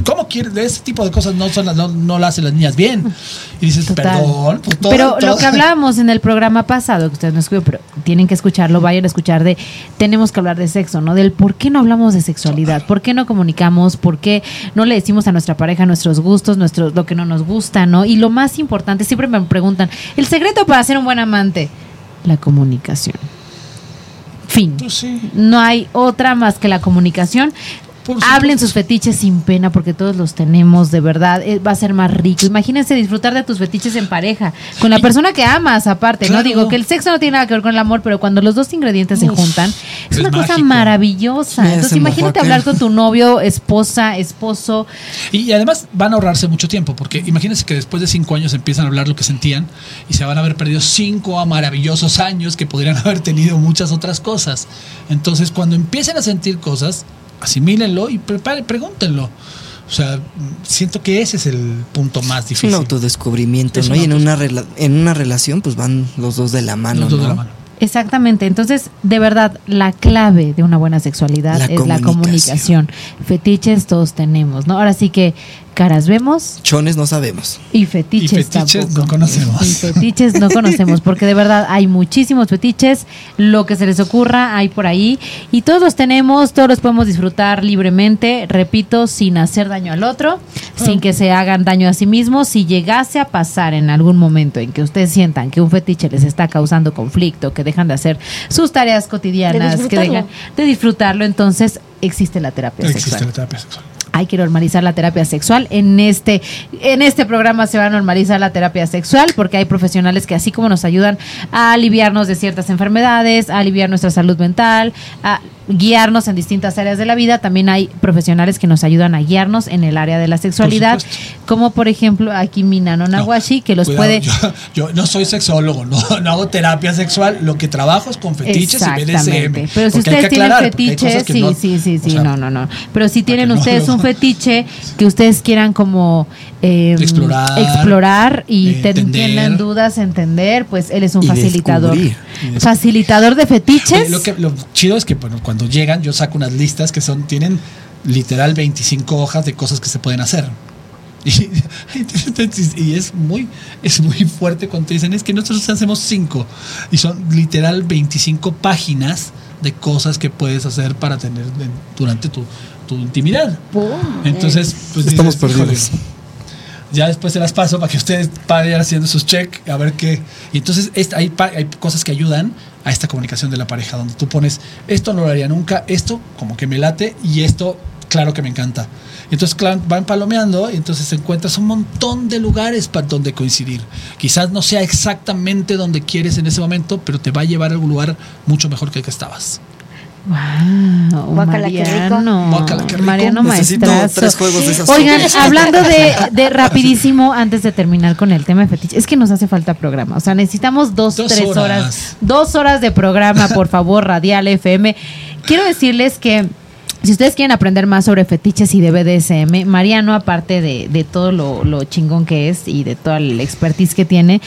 ¿cómo quieres? Ese tipo de cosas no, son las, no, no las hacen las niñas bien. Y dices, Total. perdón. pues, todo- pero todo- lo que hablábamos en el programa pasado, que ustedes no escucharon, pero tienen que escucharlo, vayan a escuchar de, tenemos que hablar de sexo, ¿no? Del por qué no hablamos de sexualidad, por qué no comunicamos, por qué no le decimos a nuestra pareja nuestros gustos, nuestros, lo que no nos gusta, ¿no? Y lo más importante, siempre me preguntan, el secreto para ser un buen amante, la comunicación. Fin. Pues sí. No hay otra más que la comunicación. Hablen sus fetiches sin pena porque todos los tenemos, de verdad. eh, va a ser más rico. Imagínense disfrutar de tus fetiches en pareja, con la persona que amas aparte. No digo que el sexo no tiene nada que ver con el amor, pero cuando los dos ingredientes se juntan, es, es una cosa maravillosa. Entonces imagínate hablar con tu novio, esposa, esposo. Y, y además van a ahorrarse mucho tiempo, porque imagínense que después de cinco años empiezan a hablar lo que sentían y se van a haber perdido cinco maravillosos años que podrían haber tenido muchas otras cosas. Entonces, cuando empiecen a sentir cosas, asimílenlo y preparen, pregúntenlo. O sea, siento que ese es el punto más Es difícil. un autodescubrimiento, Es ¿no? un Y en una, rela- en una relación, pues van los dos de la mano, Los dos de ¿no? la mano. Exactamente. Entonces, de verdad, la clave de una buena sexualidad La es la comunicación. Fetiches todos tenemos, ¿no? Ahora sí que caras vemos, Chones no sabemos. Y fetiches, Y fetiches tampoco. no conocemos. Y fetiches no conocemos, porque de verdad hay muchísimos fetiches, lo que se les ocurra hay por ahí, y todos los tenemos, todos los podemos disfrutar libremente, repito, sin hacer daño al otro, sin que se hagan daño a sí mismos. Si llegase a pasar en algún momento en que ustedes sientan que un fetiche les está causando conflicto, que dejan de hacer sus tareas cotidianas, De que dejan de disfrutarlo, entonces existe la terapia Existe sexual. la terapia sexual. hay que normalizar la terapia sexual. En este, en este programa se va a normalizar la terapia sexual porque hay profesionales que así como nos ayudan a aliviarnos de ciertas enfermedades, a aliviar nuestra salud mental, a guiarnos en distintas áreas de la vida, también hay profesionales que nos ayudan a guiarnos en el área de la sexualidad, como por ejemplo aquí Minano Nawashi, que los Cuidado, puede... Yo, yo no soy sexólogo, no, no hago terapia sexual. Lo que trabajo es con fetiches y. BDSM. Pero si ustedes tienen aclarar, fetiches, sí, no- sí, sí, sí, o sea, no, no, no. Pero si tienen no ustedes un fetiche que ustedes quieran como eh, Explorar, explorar y eh, tienen dudas, entender, pues él es un Y facilitador. Facilitador de fetiches. Lo, que, lo chido es que bueno, cuando llegan, yo saco unas listas que son, tienen literal 25 hojas de cosas que se pueden hacer. Y, y es muy es muy fuerte cuando te dicen es que nosotros hacemos 5 y son literal 25 páginas de cosas que puedes hacer para tener en- durante tu, tu intimidad. Entonces, pues Estamos perdidos. Ya después se las paso para que ustedes vayan haciendo sus check, a ver qué. Y entonces esta- hay, hay cosas que ayudan a esta comunicación de la pareja, donde tú pones, esto no lo haría nunca, esto como que me late y esto, claro que me encanta. Y entonces van palomeando y entonces encuentras un montón de lugares para donde coincidir. Quizás no sea exactamente donde quieres en ese momento, pero te va a llevar a algún lugar mucho mejor que el que estabas. Wow. Mariano, rico. Mariano Necesito maestrazo. tres juegos de esas Oigan, hablando de, de rapidísimo, antes de terminar con el tema de fetiche, es que nos hace falta programa. O sea, necesitamos dos, Dos tres horas. horas. Dos horas de programa, por favor, Radial FM. Quiero decirles que si ustedes quieren aprender más sobre fetiches y de BDSM, Mariano, aparte de, de todo lo, lo chingón que es y de toda la expertise que tiene,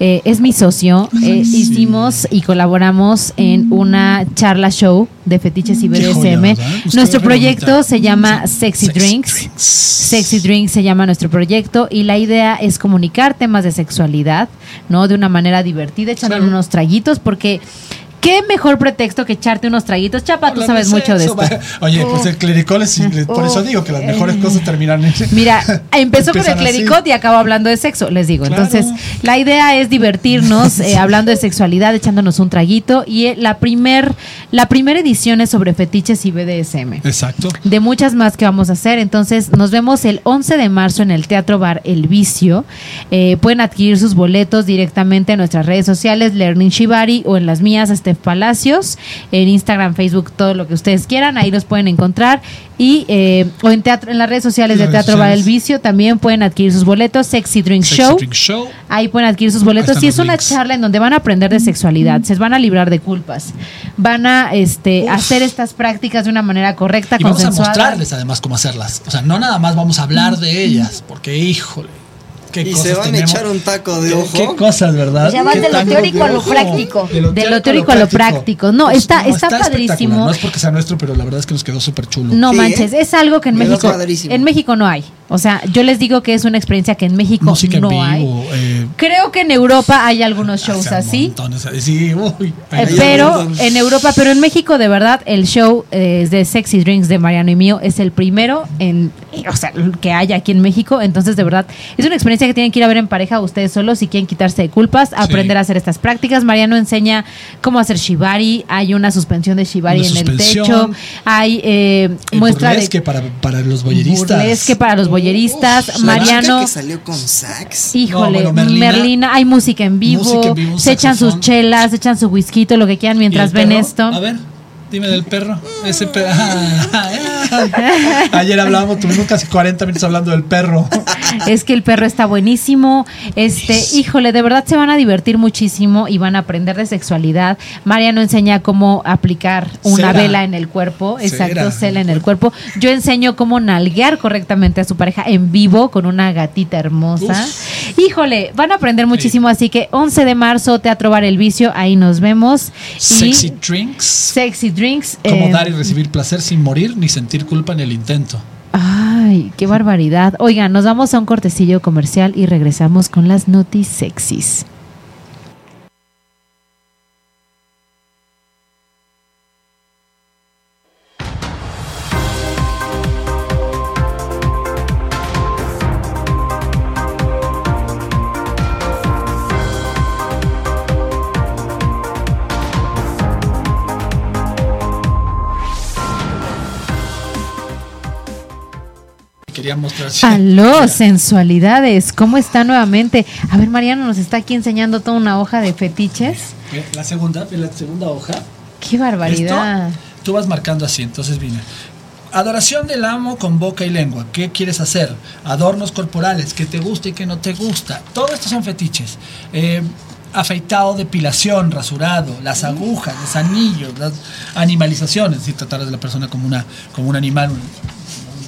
eh, es mi socio. Eh, Hicimos y colaboramos en una charla show de fetiches y BDSM. Nuestro proyecto se llama Sexy, Sexy Drinks. Drinks. Sexy Drinks se llama nuestro proyecto y la idea es comunicar temas de sexualidad, ¿no? De una manera divertida, echando Claro. unos traguitos, porque ¿qué mejor pretexto que echarte unos traguitos? Chapa, tú sabes mucho de esto. va. Oye, pues el clericol es, por eso digo que las mejores cosas terminan en Mira, empezó con el así. clericot y acabó hablando de sexo, les digo. Claro. Entonces, la idea es divertirnos eh, hablando de sexualidad, echándonos un traguito. Y eh, la primer, la primera edición es sobre fetiches y BDSM. Exacto. de muchas más que vamos a hacer. Entonces, nos vemos el 11 de marzo en el Teatro Bar El Vicio. Eh, pueden adquirir sus boletos directamente en nuestras redes sociales, Learning Shibari, o en las mías, Steph Palacios, en Instagram, Facebook, todo lo que ustedes quieran. Ahí los pueden encontrar. Y, eh, o en, teatro, en las redes sociales de redes Teatro Bar El sociales. Vicio también pueden adquirir sus boletos. Sexy Drink Sexy Show. Drink Show. Ahí pueden adquirir sus boletos y es una links. charla en donde van a aprender de sexualidad, se van a librar de culpas, van a este, hacer estas prácticas de una manera correcta, Y vamos a mostrarles además cómo hacerlas. O sea, no nada más vamos a hablar de ellas, porque híjole, qué Y cosas se van a echar un taco de ojo. Qué cosas, ¿verdad? Vas Qué de lo teórico a lo práctico. De lo teórico a lo práctico. No, está- está padrísimo. No es porque sea nuestro, pero la verdad es que nos quedó súper chulo. No Sí, manches, es algo que en México en México no hay. O sea, yo les digo que es una experiencia que en México Música en no vivo. hay. eh, Creo que en Europa hay algunos shows así. montón, sí, uy, Eh, pero en Europa, pero en México de verdad el show eh, de Sexy Drinks de Mariano y mío es el primero en, o sea, que hay aquí en México. Entonces de verdad es una experiencia que tienen que ir a ver en pareja ustedes solos si quieren quitarse de culpas, aprender a hacer estas prácticas. Mariano enseña cómo hacer shibari, hay una suspensión de shibari Una en el techo, hay eh, muestra de para, para los boyeristas. burlesque para los boyeristas. Mariano que salió con sax. Híjole, No, bueno, Merlina, Merlina- hay música en vivo, Música en vivo, un se echan sus chelas, se echan su whisky, lo que quieran ¿Y mientras ven perro? esto. A ver, dime del perro. Ese perro. Ayer hablábamos, tuvimos casi 40 minutos hablando del perro. Es que el perro está buenísimo. Este, híjole, de verdad se van a divertir muchísimo y van a aprender de sexualidad. Mariano enseña cómo aplicar una Cera. vela en el cuerpo, exacto, cela en el cuerpo. Yo enseño cómo nalguear correctamente a su pareja en vivo con una gatita hermosa. Híjole, van a aprender muchísimo, así que 11 de marzo, Teatro Bar El Vicio, ahí nos vemos. Y Sexy drinks. Sexy Drinks. Como eh, dar y recibir placer sin morir ni sentir culpa en el intento. Ay, qué barbaridad. Oigan, nos vamos a un cortecillo comercial y regresamos con las noticias sexys. Quería mostrar. Aló, sensualidades, ¿cómo está nuevamente? A ver, Mariano nos está aquí enseñando toda una hoja de fetiches. La segunda, la segunda hoja. ¡Qué barbaridad! Esto, tú vas marcando así, entonces viene. Adoración del amo con boca y lengua. ¿Qué quieres hacer? Adornos corporales, que te gusta y que no te gusta. Todo esto son fetiches. Eh, afeitado, depilación, rasurado, las agujas, los anillos, las animalizaciones, es decir, tratar de la persona como, una, como un animal,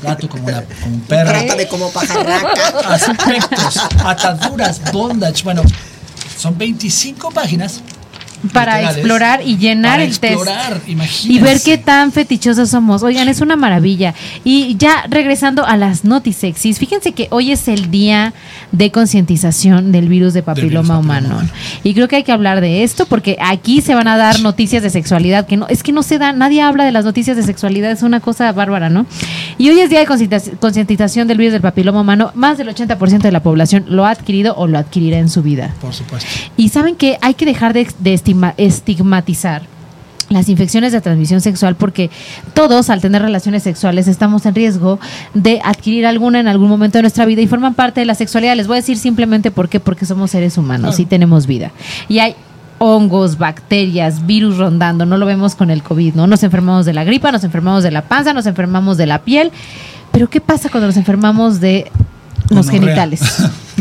gato, como, una, como un perro. Trátame como pajarraca. Aspectos, ataduras, bondage. Bueno, son 25 páginas Para explorar y llenar para el test. explorar, Y imagínense. ver qué tan fetichosos somos. Oigan, es una maravilla. Y ya regresando a las notisexis, fíjense que hoy es el día de concientización del virus de papiloma humano. Y creo que hay que hablar de esto porque aquí se van a dar noticias de sexualidad que no, es que no se da, nadie habla de las noticias de sexualidad, es una cosa bárbara, ¿no? Y hoy es día de concientiz- concientización del virus del papiloma humano. Más del 80% de la población lo ha adquirido o lo adquirirá en su vida. Por supuesto. Y saben que hay que dejar de, de estigma- estigmatizar las infecciones de transmisión sexual porque todos al tener relaciones sexuales estamos en riesgo de adquirir alguna en algún momento de nuestra vida y forman parte de la sexualidad. Les voy a decir simplemente por qué, porque somos seres humanos y tenemos vida. Y hay hongos, bacterias, virus rondando, no lo vemos con el COVID, ¿no? Nos enfermamos de la gripa, nos enfermamos de la panza, nos enfermamos de la piel, pero ¿qué pasa cuando nos enfermamos de los genitales?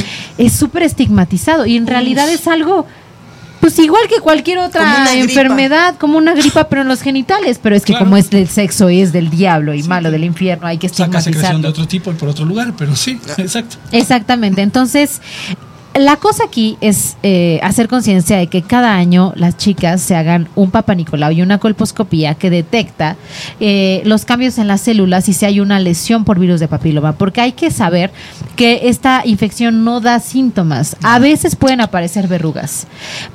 es súper estigmatizado y en realidad es algo pues igual que cualquier Como otra enfermedad, como una gripa, pero en los genitales. Pero es que Claro. como es del sexo y es del diablo y malo, del infierno, hay que Saca secreción de estigmatizarlo. otro tipo y por otro lugar, pero sí, exacto. Exactamente. Entonces, la cosa aquí es eh, hacer conciencia de que cada año las chicas se hagan un Papa Nicolau y una colposcopía que detecta eh, los cambios en las células y si hay una lesión por virus de papiloma. Porque hay que saber que esta infección no da síntomas. A veces pueden aparecer verrugas,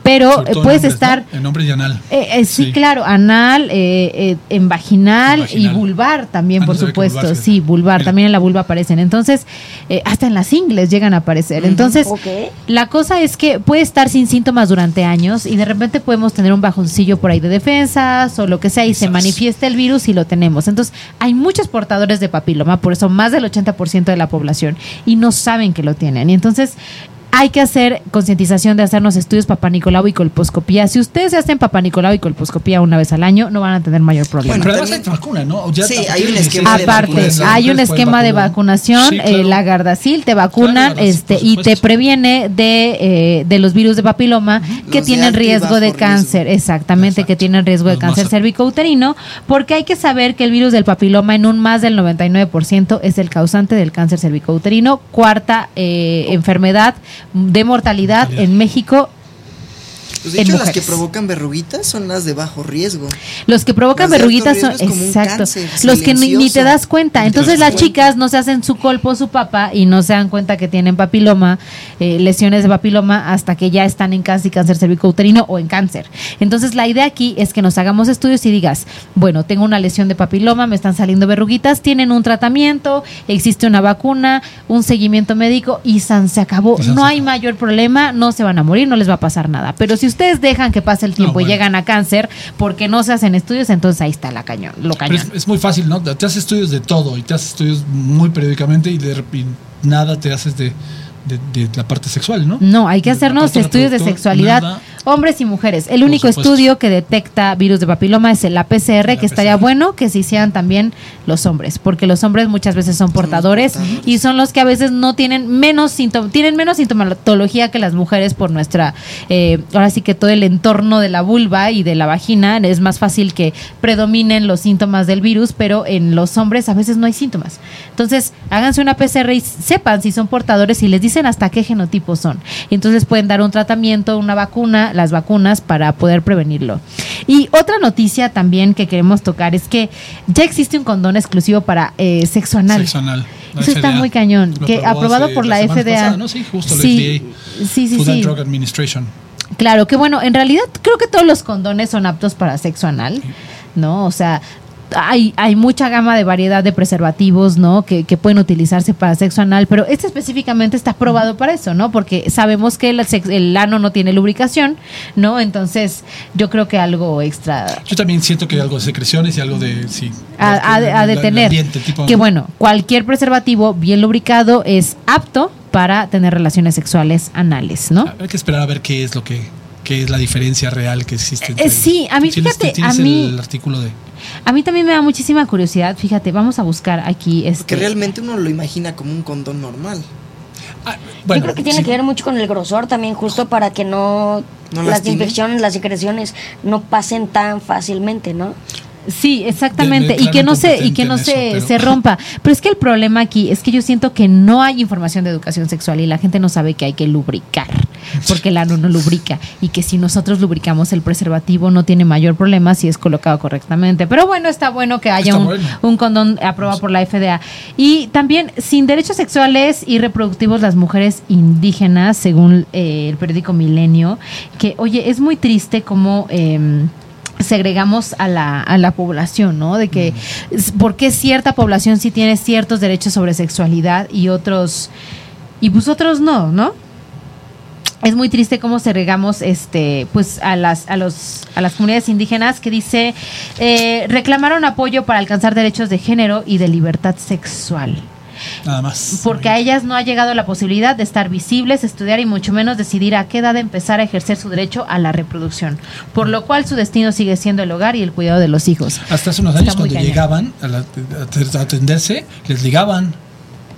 pero eh, en puedes hombres, estar... ¿no? En hombre y anal. Eh, eh, sí, Sí. claro, anal, eh, eh, en vaginal, En vaginal. y vulvar también, Ah, por supuesto. vulvar, sí, vulvar, Mira. también en la vulva aparecen. Entonces, eh, hasta en las ingles llegan a aparecer. Entonces, Ok. La cosa es que puede estar sin síntomas durante años y de repente podemos tener un bajoncillo por ahí de defensas o lo que sea y se manifiesta el virus y lo tenemos. Entonces, hay muchos portadores de papiloma, por eso más del 80% de la población y no saben que lo tienen. Y entonces, hay que hacer concientización de hacernos estudios papanicolau y colposcopía. Si ustedes se hacen papanicolau y colposcopía una vez al año, no van a tener mayor problema. Bueno, pero además hay vacuna, ¿no? Ya Sí, hay un esquema 16 de Aparte, vacunación. hay un esquema de vacunación, Sí, eh, la Gardasil, te vacunan Claro, Gardasil, este y te previene de, eh, de los virus de papiloma que Los tienen riesgo de riesgo. cáncer, exactamente, Exacto. que tienen riesgo de Los cáncer cervicouterino, porque hay que saber que el virus del papiloma en un más del 99% es el causante del cáncer cervicouterino, cuarta eh, enfermedad de mortalidad en México Pues de en hecho, las que provocan verruguitas son las de bajo riesgo. Los que provocan Las verruguitas son exacto. Los que ni, ni te das cuenta. Entonces las cuenta. chicas no se hacen su colpo, su papa y no se dan cuenta que tienen papiloma, eh, lesiones de papiloma hasta que ya están en cáncer, cáncer cervicouterino o en cáncer. Entonces la idea aquí es que nos hagamos estudios y digas, bueno, tengo una lesión de papiloma, me están saliendo verruguitas, tienen un tratamiento, existe una vacuna, un seguimiento médico y san se acabó. San no se hay acabó. mayor problema, no se van a morir, no les va a pasar nada. Pero si ustedes dejan que pase el tiempo y bueno. llegan a cáncer porque no se hacen estudios, entonces ahí está la cañón, lo cañón. es, es muy fácil, ¿no? Te haces estudios de todo y te haces estudios muy periódicamente y de repente nada te haces de, de- de la parte sexual, ¿no? No, hay que De hacernos estudios de sexualidad, nada. Hombres y mujeres. El único estudio que detecta virus de papiloma es la PCR, La que estaría bueno que se hicieran también los hombres, porque los hombres muchas veces son portadores, portadores. y son los que a veces no tienen menos síntomas, tienen menos sintomatología que las mujeres por nuestra, eh, ahora sí que todo el entorno de la vulva y de la vagina es más fácil que predominen los síntomas del virus, pero en los hombres a veces no hay síntomas. Entonces, háganse una PCR y sepan si son portadores y les dicen hasta qué genotipos son. Entonces pueden dar un tratamiento, una vacuna, las vacunas para poder prevenirlo. Y otra noticia también que queremos tocar es que ya existe un condón exclusivo para eh, sexo anal. Sexo anal. Eso está muy cañón. lo Que aprobado por la FDA. pasada, ¿no? Sí, justo Sí, la FDA. sí, sí, Food and. Drug Administration. Claro, que bueno, en realidad creo que todos los condones son aptos para sexo anal, ¿no? O sea, hay, hay mucha gama de variedad de preservativos, ¿no? Que, que pueden utilizarse para sexo anal, pero este específicamente está probado para eso, ¿no? Porque sabemos que el, ano no tiene lubricación, ¿no? Entonces, yo creo que algo extra Yo también siento que hay algo de secreciones y algo de. Sí. a, detener. ambiente, tipo- que bueno, cualquier preservativo bien lubricado es apto para tener relaciones sexuales anales, ¿no? Hay que esperar a ver qué es lo que. Qué es la diferencia real que existe. entre Eh, sí, a mí, ¿Tienes- fíjate, tienes a mí- el artículo de. A mí también me da muchísima curiosidad. Fíjate, vamos a buscar aquí este. Que realmente uno lo imagina como un condón normal. Ah, Yo creo que tiene sí. que ver mucho con el grosor también, justo para que no, ¿No las lastime? infecciones, las secreciones no pasen tan fácilmente, ¿no? Sí, exactamente. Y que no se, y que no se, pero- se rompa. Pero es que el problema aquí es que yo siento que no hay información de educación sexual y la gente no sabe que hay que lubricar. Porque el ano no lubrica. Y que si nosotros lubricamos el preservativo no tiene mayor problema si es colocado correctamente. Pero bueno, está bueno que haya un, bueno. un condón aprobado por la FDA. Y también, sin derechos sexuales y reproductivos, las mujeres indígenas, según eh, el periódico Milenio, que, oye, es muy triste como... em, segregamos a la, a la población, ¿no? De que, es- ¿por qué cierta población sí tiene ciertos derechos sobre sexualidad y otros, y pues otros no, ¿no? Es muy triste cómo segregamos este, pues a las, a los, a las comunidades indígenas que dice eh, reclamaron apoyo para alcanzar derechos de género y de libertad sexual. Nada más. Porque a ellas no ha llegado la posibilidad de estar visibles, estudiar y mucho menos decidir a qué edad empezar a ejercer su derecho a la reproducción. Por lo cual su destino sigue siendo el hogar y el cuidado de los hijos. Hasta hace unos años, cuando llegaban a, la- a atenderse, les ligaban.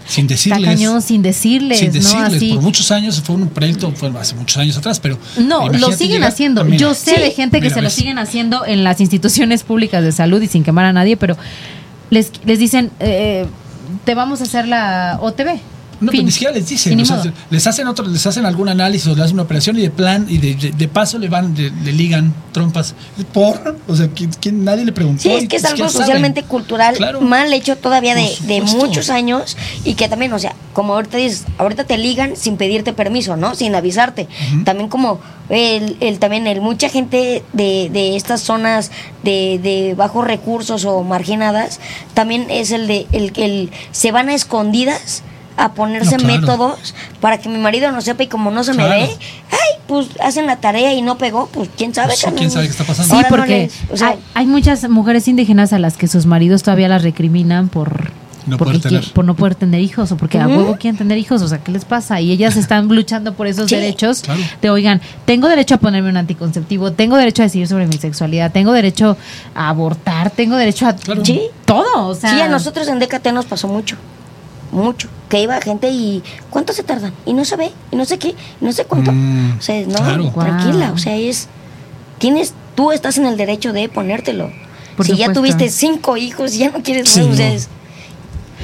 Sin Está decirles. cañón sin decirles, sin ¿no? decirles. Así. Por muchos años fue un proyecto, fue hace muchos años atrás, pero. No, lo siguen llegar- haciendo. Ah, mira. Yo sé Sí. de gente que se lo siguen haciendo en las instituciones públicas de salud y sin quemar a nadie, pero les, les dicen, eh, te vamos a hacer la OTB. No, Fin. pero ni siquiera les dicen, o sea, les hacen otro, les hacen algún análisis o les hacen una operación y de plan y de, de- de paso le van, le, le ligan trompas. ¿Por? O sea, ¿quién, quién- nadie le preguntó. Sí, es que es algo socialmente saben. cultural Claro. mal hecho todavía de, de muchos años y que también, o sea, como ahorita dices, ahorita te ligan sin pedirte permiso, ¿no? Sin avisarte. También como el, el- también el mucha gente de, de estas zonas de, de bajos recursos o marginadas, también es el de el que el, se van a escondidas a ponerse No, claro. métodos para que mi marido no sepa y como no se me ve, ay, pues hacen la tarea y no pegó, pues quién sabe. Pues, quién sabe qué está pasando. Sí, Ahora no porque les- o sea, hay, hay muchas mujeres indígenas a las que sus maridos todavía las recriminan por No porque poder tener. por no poder tener hijos o porque a huevo quieren tener hijos, o sea, ¿qué les pasa? Y ellas están luchando por esos Sí, derechos claro. de, oigan, tengo derecho a ponerme un anticonceptivo, tengo derecho a decidir sobre mi sexualidad, tengo derecho a abortar, tengo derecho a Claro. Sí. todo, o sea, Sí, a nosotros en DKT nos pasó mucho. Mucho. Que iba gente y. ¿Cuánto se tardan? Y no se ve. Y no sé qué. Y no sé cuánto. Mm, o sea, no, claro. tranquila. Wow. O sea, es. Tienes. Tú estás en el derecho de ponértelo. Por si ya tuviste cinco hijos y ya no quieres Sí, más, o sea, no. es-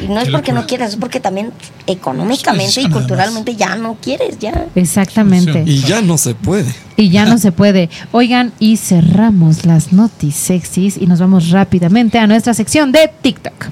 y no es porque no quieras, es porque también económicamente y culturalmente ya no quieres, ya. exactamente. Y ya no se puede. Y ya no se puede. Oigan, y cerramos las notis sexys y nos vamos rápidamente a nuestra sección de TikTok.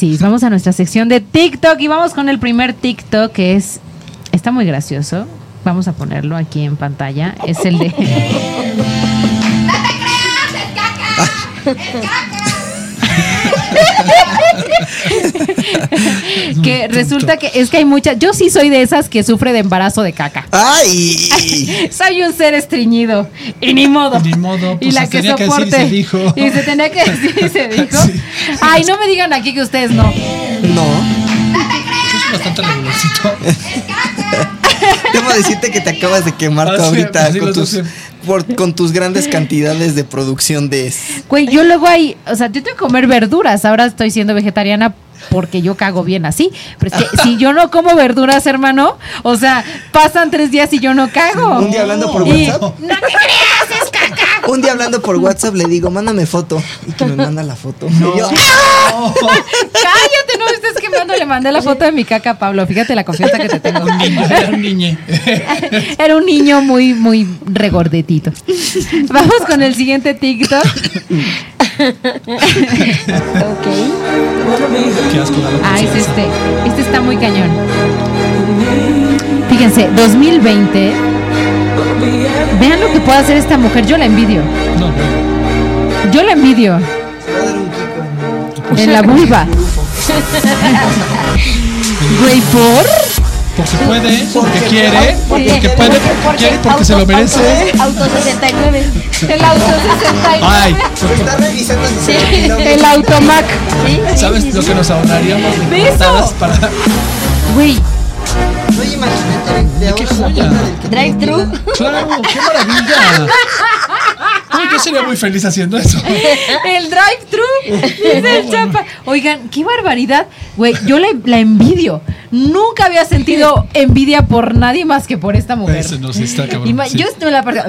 Sexys. Vamos a nuestra sección de TikTok y vamos con el primer TikTok que es. Está muy gracioso. Vamos a ponerlo aquí en pantalla. Es el de. que resulta que es que hay muchas. Yo sí soy de esas que sufre de embarazo de caca. ¡Ay! Soy un ser estreñido. Y ni modo. Ni modo, y pues, la se que tenía que decir y soporte. se dijo. Y se tenía que decir y se dijo. Sí. Ay, no me digan aquí que ustedes no. No. Yo soy bastante regularcito. Debo decirte que te acabas de quemar Ah, tú ahorita con tus, dos. por- con tus grandes cantidades de producción de... Güey, yo luego hay. O sea, yo tengo que comer verduras. Ahora estoy siendo vegetariana porque yo cago bien así. Pero es que si yo no como verduras, hermano, o sea, pasan tres días y yo no cago. Un día hablando por Y- WhatsApp. No te creas, es caca. Un día hablando por WhatsApp le digo, mándame foto. Y que me manda la foto. Y yo, Cállate, no estés quemando. Le mandé la foto de mi caca a Pablo. Fíjate la confianza que te tengo. Un niño, era un niñe. Era un niño muy, muy regordetito. Vamos con el siguiente TikTok. Ok. Qué asco da la Ah, es este. Este está muy cañón. Fíjense, 2020. Vean lo que puede hacer esta mujer. Yo la envidio. No, no. Yo la envidio. se va a dar un kiko. En la vulva. Güey, ¿por? Porque puede, porque quiere, Porque- porque puede, porque quiere, porque se lo merece. Auto, auto 69. El auto 69. Ay, Está revisando kilómetros. El automac. Sí, sí, ¿sabes sí, lo sí. que nos ahorraríamos de para Güey, Oye, imagínate, te qué ahorras la joya. Drive-thru. Claro, qué maravilla. Yo sería muy feliz haciendo eso. el drive-thru. Dice el chapa. Oigan, qué barbaridad. Güey, yo la, la envidio. Nunca había sentido envidia por nadie más que por esta mujer. Eso no, sí está cabrón. Sí. Yo estoy en la parte.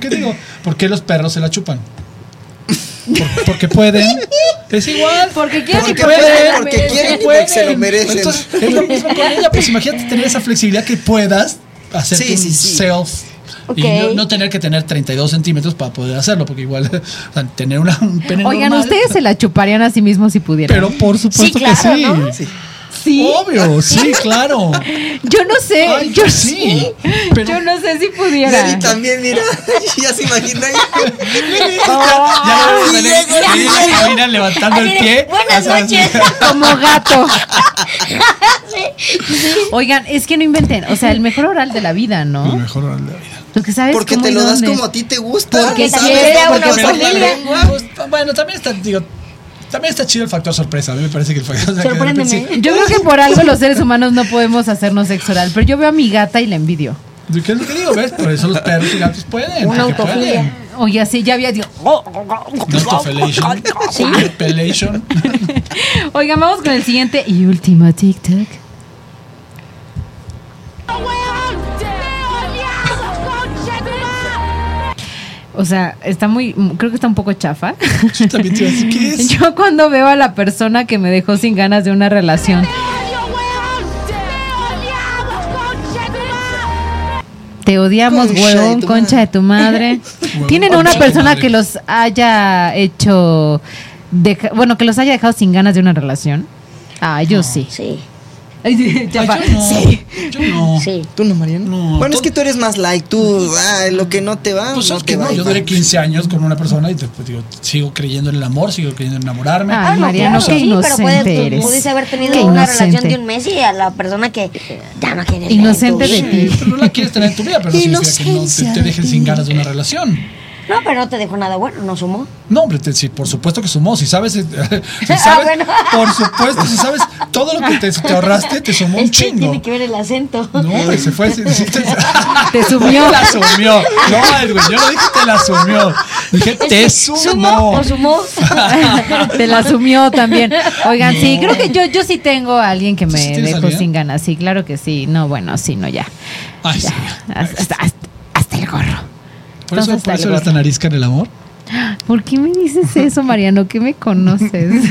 Que digo, ¿por qué los perros se la chupan? Por- porque pueden. Es igual. Porque quieren Porque y porque pueden, porque quieren y se lo merecen. Entonces, es lo mismo con ella. Pues imagínate tener esa flexibilidad que puedas hacer Sí, un sí, sí. self. Y no, no tener que tener 32 centímetros para poder hacerlo, porque igual o sea, tener una, un pene Oigan, normal, ustedes se la chuparían a sí mismos si pudieran. Pero por supuesto Sí, claro, que sí. ¿no? Sí. Obvio, sí, claro. Yo no sé. Ay, yo sí. Pero Yo no sé si pudiera. Nelly también, mira, ya se imagina. ya. Karina levantando el pie. Buenas noches. Como gato. Oigan, es que no inventen. O sea, el mejor oral de la vida, ¿no? mejor de la vida. Lo que sabes Porque te lo das dónde. como a ti te gusta. Porque ¿sabes? Porque porque por la familia. lengua. Bueno, también está, digo, también está chido el factor sorpresa. A mí me parece que el factor Sorpréndeme. Sí. Yo creo que por algo los seres humanos no podemos hacernos sexo oral, pero yo veo a mi gata y la envidio. ¿Qué es lo que digo? ¿Ves? Por eso los perros y gatos pueden. Una autofilia. Oye, así ya había dicho. Pelation. Oigan, vamos con el siguiente y último TikTok. O sea, está muy, creo que está un poco chafa. Yo también te iba a decir, ¿qué es? Yo cuando veo a la persona que me dejó sin ganas de una relación, te odiamos, Concha de huevón, tu concha de tu madre. ¿Tienen una de persona que los haya hecho, deja- bueno, que los haya dejado sin ganas de una relación? Ah, yo sí. Sí, Ay, Ay, yo no. Sí. Yo no. sí. ¿Tú no, Mariano? No, bueno, es que tú eres más like. Tú, ah, lo que no te va, Pues no es te que va. no, y yo duré 15 años con una persona y después digo, sigo creyendo en el amor, sigo creyendo en enamorarme. Ay, no, Mariano, claro qué que sí, pero puedes, inocente tú eres. pudiste haber tenido Qué una inocente. relación de un mes y a la persona que ya no Inocente de ti. Sí, pero no la quieres tener en tu vida, pero no significa que no te, te dejen sin ganas de una relación. No, pero no te dejó nada bueno, no sumó. No, hombre, te- sí, por supuesto que sumó. Si sabes, eh, si Ah, sabes bueno. por supuesto, si sabes todo lo que te, te ahorraste, te sumó un que chingo. tiene que ver el acento. No, hombre, se fue. sí, sí, te, Te sumió. la sumió. No, Edwin, yo no dije te la sumió. Dije te ¿Sumó sumó. o sumó? Te la asumió también. Oigan, sí, creo que yo, yo sí tengo a alguien que ¿Sí me a dejó alguien? sin ganas. Sí, claro que sí. No, bueno, sí, no, ya. Ay, sí. Hasta, hasta- hasta- hasta el gorro. Por eso, por eso eres tan arisca en el amor. ¿Por qué me dices eso, Mariano? ¿Qué me conoces?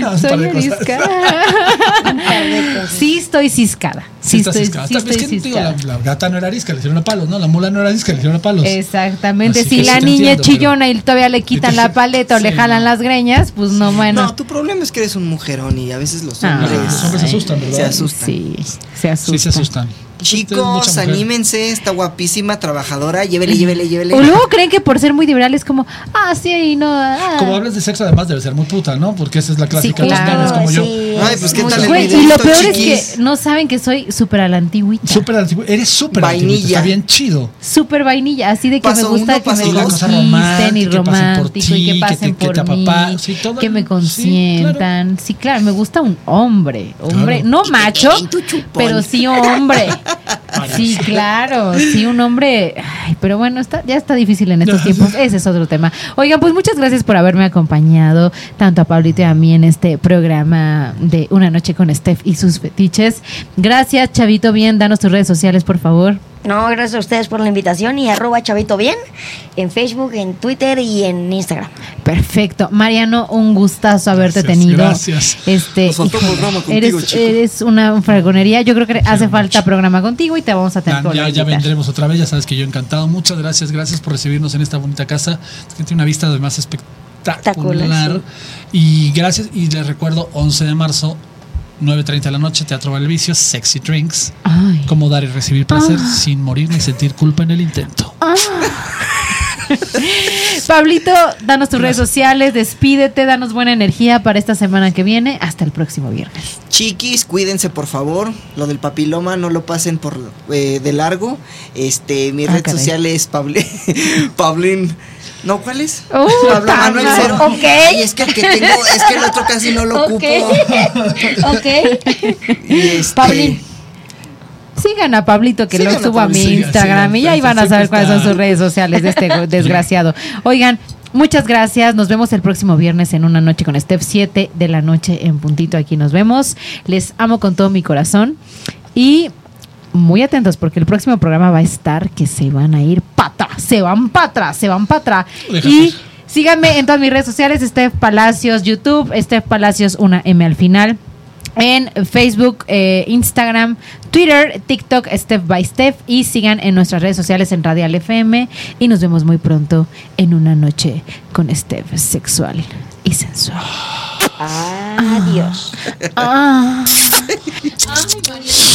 No, Soy arisca. sí, estoy ciscada. Sí, estoy, ciscada. sí digo, la, la gata no era arisca, le hicieron a palos, ¿no? La mula no era arisca, le hicieron a palos. Exactamente. Así si la niña entiendo, es chillona y todavía le quitan la paleta o le jalan no. las greñas, pues no, bueno. No, tu problema es que eres un mujerón y a veces los Ah, hombres, los hombres se asustan, ¿verdad? se asustan. Sí, se asustan. Sí, se asustan. Tienes Chicos, anímense, está guapísima, trabajadora, llévele, llévele, llévele. O luego creen que por ser muy liberal es como, ah, sí, no. ah. Como hablas de sexo, además debe ser muy puta, ¿no? Porque esa es la clásica claro, nenes como yo. sí, Ay, pues, ¿qué tal el Güey, bien. y lo peor es que no saben que soy súper a la antigüita. Súper antiguo. Eres súper Vainilla. Está bien chido. Súper vainilla, así de que Paso me gusta uno, que me conquisten y romántica, que pasen por romántico y que pasen que por mí, sí, todo que me sí, consientan. Sí claro. me gusta un hombre, hombre, Claro. no macho, pero sí hombre. Sí, claro, sí un hombre. Ay, pero bueno, está, ya está difícil en estos tiempos. Ese es otro tema. Oigan, pues muchas gracias por haberme acompañado, tanto a Pablito y a mí en este programa de Una Noche con Steph y sus fetiches. Gracias, Chavito. Bien, danos tus redes sociales, por favor. No, gracias a ustedes por la invitación y arroba chavito bien en Facebook, en Twitter y en Instagram. Perfecto. Mariano, un gustazo haberte Gracias, tenido. gracias. Este, Nos faltó híjole, programa contigo, eres, chico. eres una fragonería. Yo creo que hace falta programa contigo y te vamos a tener Ya, que ya, ya vendremos otra vez, ya sabes que yo encantado. Muchas gracias, gracias por recibirnos en esta bonita casa. Es que tiene una vista además espectacular. Espectacular, Y gracias, y les recuerdo, 11 de marzo, 9.30 de la noche, Teatro Valvicio, Sexy Drinks. Ay. Cómo dar y recibir placer sin morir ni sentir culpa en el intento. Pablito, danos tus redes sociales, despídete, danos buena energía para esta semana que viene. Hasta el próximo viernes. Chiquis, cuídense por favor. Lo del papiloma no lo pasen por eh, de largo. Este, mi Ah, red caray. social es Pablín. No, ¿cuál es? Uh, Pablo Manuel tama. Cero. Ok. Ay, es que el que tengo, es que el otro casi no lo Ok. ocupo. ok. Y este, Pablín. Sigan a Pablito que lo subo a mi Instagram sigan, y ahí van a saber cuáles son sus redes sociales de este desgraciado. Oigan, muchas gracias. Nos vemos el próximo viernes en una noche con Steph 7 de la noche en puntito. Aquí nos vemos. Les amo con todo mi corazón y muy atentos porque el próximo programa va a estar que se van a ir para atrás, se van para atrás, se van para atrás. Y síganme en todas mis redes sociales, Steph Palacios, YouTube, Steph Palacios, una M al final. En Facebook, eh, Instagram, Twitter, TikTok, Step by Step. Y sigan en nuestras redes sociales en Radial FM. Y nos vemos muy pronto en una noche con Steph sexual y sensual. Adiós. Ah. FM.